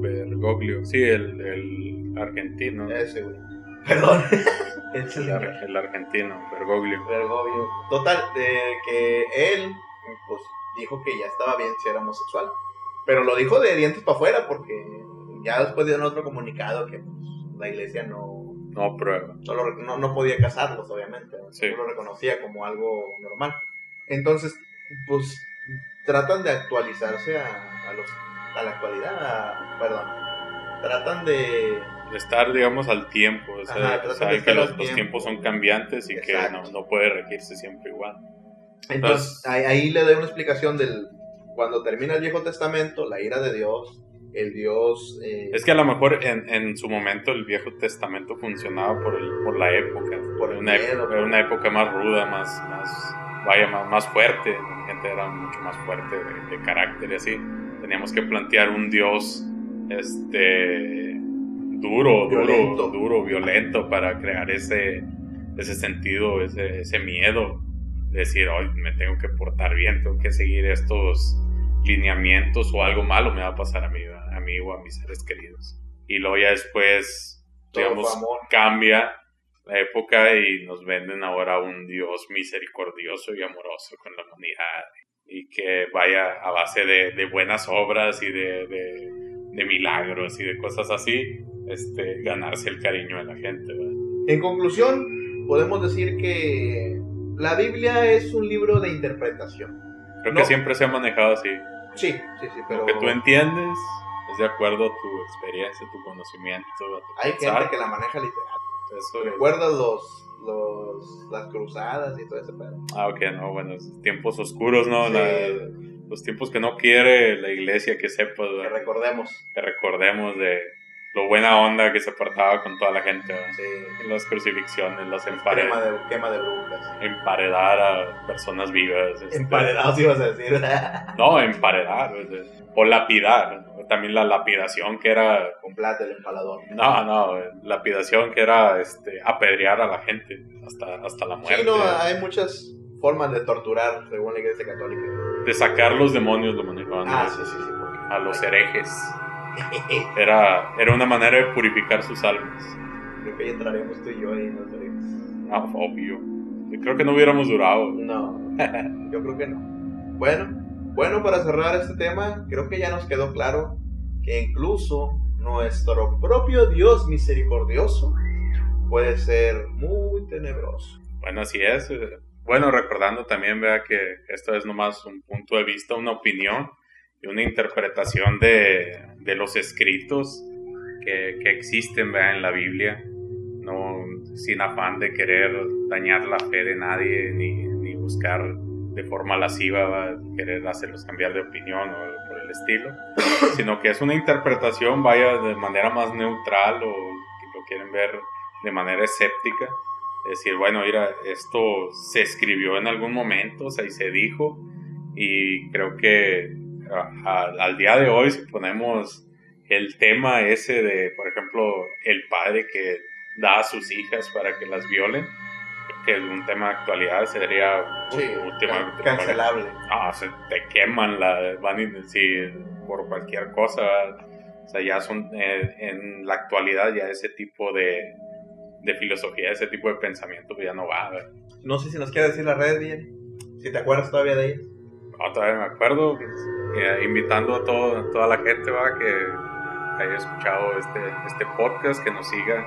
Speaker 2: Bergoglio, sí, el, el argentino.
Speaker 1: Ese, güey. Perdón.
Speaker 2: El, ar- el argentino, Bergoglio.
Speaker 1: Bergoglio. Total, de que él, pues, dijo que ya estaba bien si era homosexual. Pero lo dijo de dientes para afuera porque ya después dieron otro comunicado que pues, la iglesia no,
Speaker 2: No prueba.
Speaker 1: solo, no, no podía casarlos, obviamente. ¿no?
Speaker 2: Sí.
Speaker 1: No lo reconocía como algo normal. Entonces, pues, tratan de actualizarse a, a, los, a la actualidad, a- perdón. Tratan de...
Speaker 2: Estar, digamos, al tiempo. O sea,
Speaker 1: Ajá,
Speaker 2: saben que los, los
Speaker 1: tiempo.
Speaker 2: tiempos son cambiantes y que no,
Speaker 1: Exacto.
Speaker 2: no puede regirse siempre igual.
Speaker 1: Entonces, ahí, ahí le doy una explicación del... Cuando termina el Viejo Testamento, la ira de Dios, el Dios... eh,
Speaker 2: Es que a lo mejor en, en su momento el Viejo Testamento funcionaba por, el, por la época.
Speaker 1: Por el
Speaker 2: una,
Speaker 1: miedo,
Speaker 2: época,
Speaker 1: por-
Speaker 2: una época más ruda, más, más vaya, más, más fuerte. La gente era mucho más fuerte de, de carácter y así. Teníamos que plantear un Dios este duro,
Speaker 1: Violento.
Speaker 2: duro, duro, violento para crear ese, ese sentido, ese, ese miedo. de Decir, hoy me tengo que portar bien, tengo que seguir estos lineamientos o algo malo me va a pasar a mí, a mí o a mis seres queridos. Y luego ya después,
Speaker 1: todo
Speaker 2: digamos, cambia la época y nos venden ahora un Dios misericordioso y amoroso con la humanidad y que vaya a base de, de buenas obras y de, de- de milagros y de cosas así, este, ganarse el cariño de la gente. ¿verdad?
Speaker 1: En conclusión, podemos decir que la Biblia es un libro de interpretación.
Speaker 2: Creo
Speaker 1: No.
Speaker 2: que siempre se ha manejado así.
Speaker 1: Sí, sí, sí, pero
Speaker 2: Lo que tú entiendes es de acuerdo a tu experiencia, tu conocimiento, a tu
Speaker 1: hay
Speaker 2: pensar.
Speaker 1: gente que la maneja literal.
Speaker 2: Eso es-
Speaker 1: ¿Recuerdas los, los, las cruzadas y todo ese pedo?
Speaker 2: Ah, ok, no, bueno, es tiempos oscuros, ¿no?
Speaker 1: Sí,
Speaker 2: La- los tiempos que no quiere la iglesia que sepa,
Speaker 1: que
Speaker 2: ¿verdad?
Speaker 1: recordemos.
Speaker 2: que recordemos de lo buena onda que se portaba con toda la gente, ¿verdad?
Speaker 1: Sí,
Speaker 2: las crucifixiones, las empare-
Speaker 1: quema de, quema de brujas.
Speaker 2: emparedar a personas vivas. este,
Speaker 1: Emparedados ibas a decir.
Speaker 2: No, emparedar, o lapidar, también la lapidación que era,
Speaker 1: Con plata el empalador.
Speaker 2: no, no, lapidación que era este, apedrear a la gente hasta, hasta la muerte,
Speaker 1: Sí, no, hay muchas formas de torturar según la iglesia católica.
Speaker 2: de sacar los demonios lo manejaban
Speaker 1: Ah, sí, sí, sí.
Speaker 2: a los herejes. Era, era una manera de purificar sus almas.
Speaker 1: Creo que ya entraremos tú y yo ahí, no sé.
Speaker 2: Ah, obvio. Creo que no hubiéramos durado.
Speaker 1: No, yo creo que no. Bueno, bueno, para cerrar este tema, creo que ya nos quedó claro que incluso nuestro propio Dios misericordioso puede ser muy tenebroso.
Speaker 2: Bueno, así es. Bueno, recordando también, vea que esto es nomás un punto de vista, una opinión y una interpretación de, de los escritos que, que existen vea, en la Biblia, no sin afán de querer dañar la fe de nadie ni, ni buscar de forma lasciva querer hacerlos cambiar de opinión o por el estilo, sino que es una interpretación, vaya, de manera más neutral o que lo quieren ver de manera escéptica. Decir, bueno, mira, esto se escribió en algún momento, o sea, y se dijo, y creo que al día de hoy, si ponemos el tema ese de, por ejemplo, el padre que da a sus hijas para que las violen, que es un tema de actualidad sería
Speaker 1: sí, cancelable.
Speaker 2: Ah, se te queman la van a decir por cualquier cosa. O sea, ya son eh, en la actualidad ya ese tipo de, de filosofía, ese tipo de pensamiento que ya no va. a
Speaker 1: No sé si nos quiere decir la red bien, si te acuerdas todavía de ella.
Speaker 2: No, todavía me acuerdo, eh, invitando a todo, toda la gente va que haya escuchado este, este podcast, que nos siga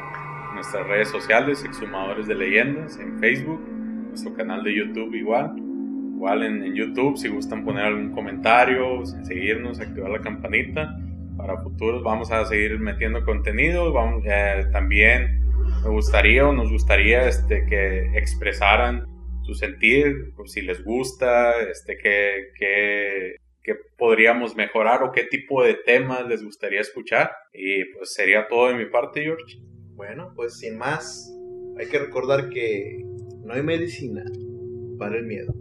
Speaker 2: en nuestras redes sociales, Exhumadores de Leyendas, en Facebook, nuestro canal de YouTube igual. Igual en, YouTube, si gustan poner algún comentario, seguirnos, activar la campanita. Para futuros vamos a seguir metiendo contenido. Vamos, eh, también me gustaría o nos gustaría este, que expresaran su sentir, si les gusta, este, que, que, que, podríamos mejorar o qué tipo de temas les gustaría escuchar. Y pues sería todo de mi parte, George.
Speaker 1: Bueno, pues sin más, hay que recordar que no hay medicina para el miedo.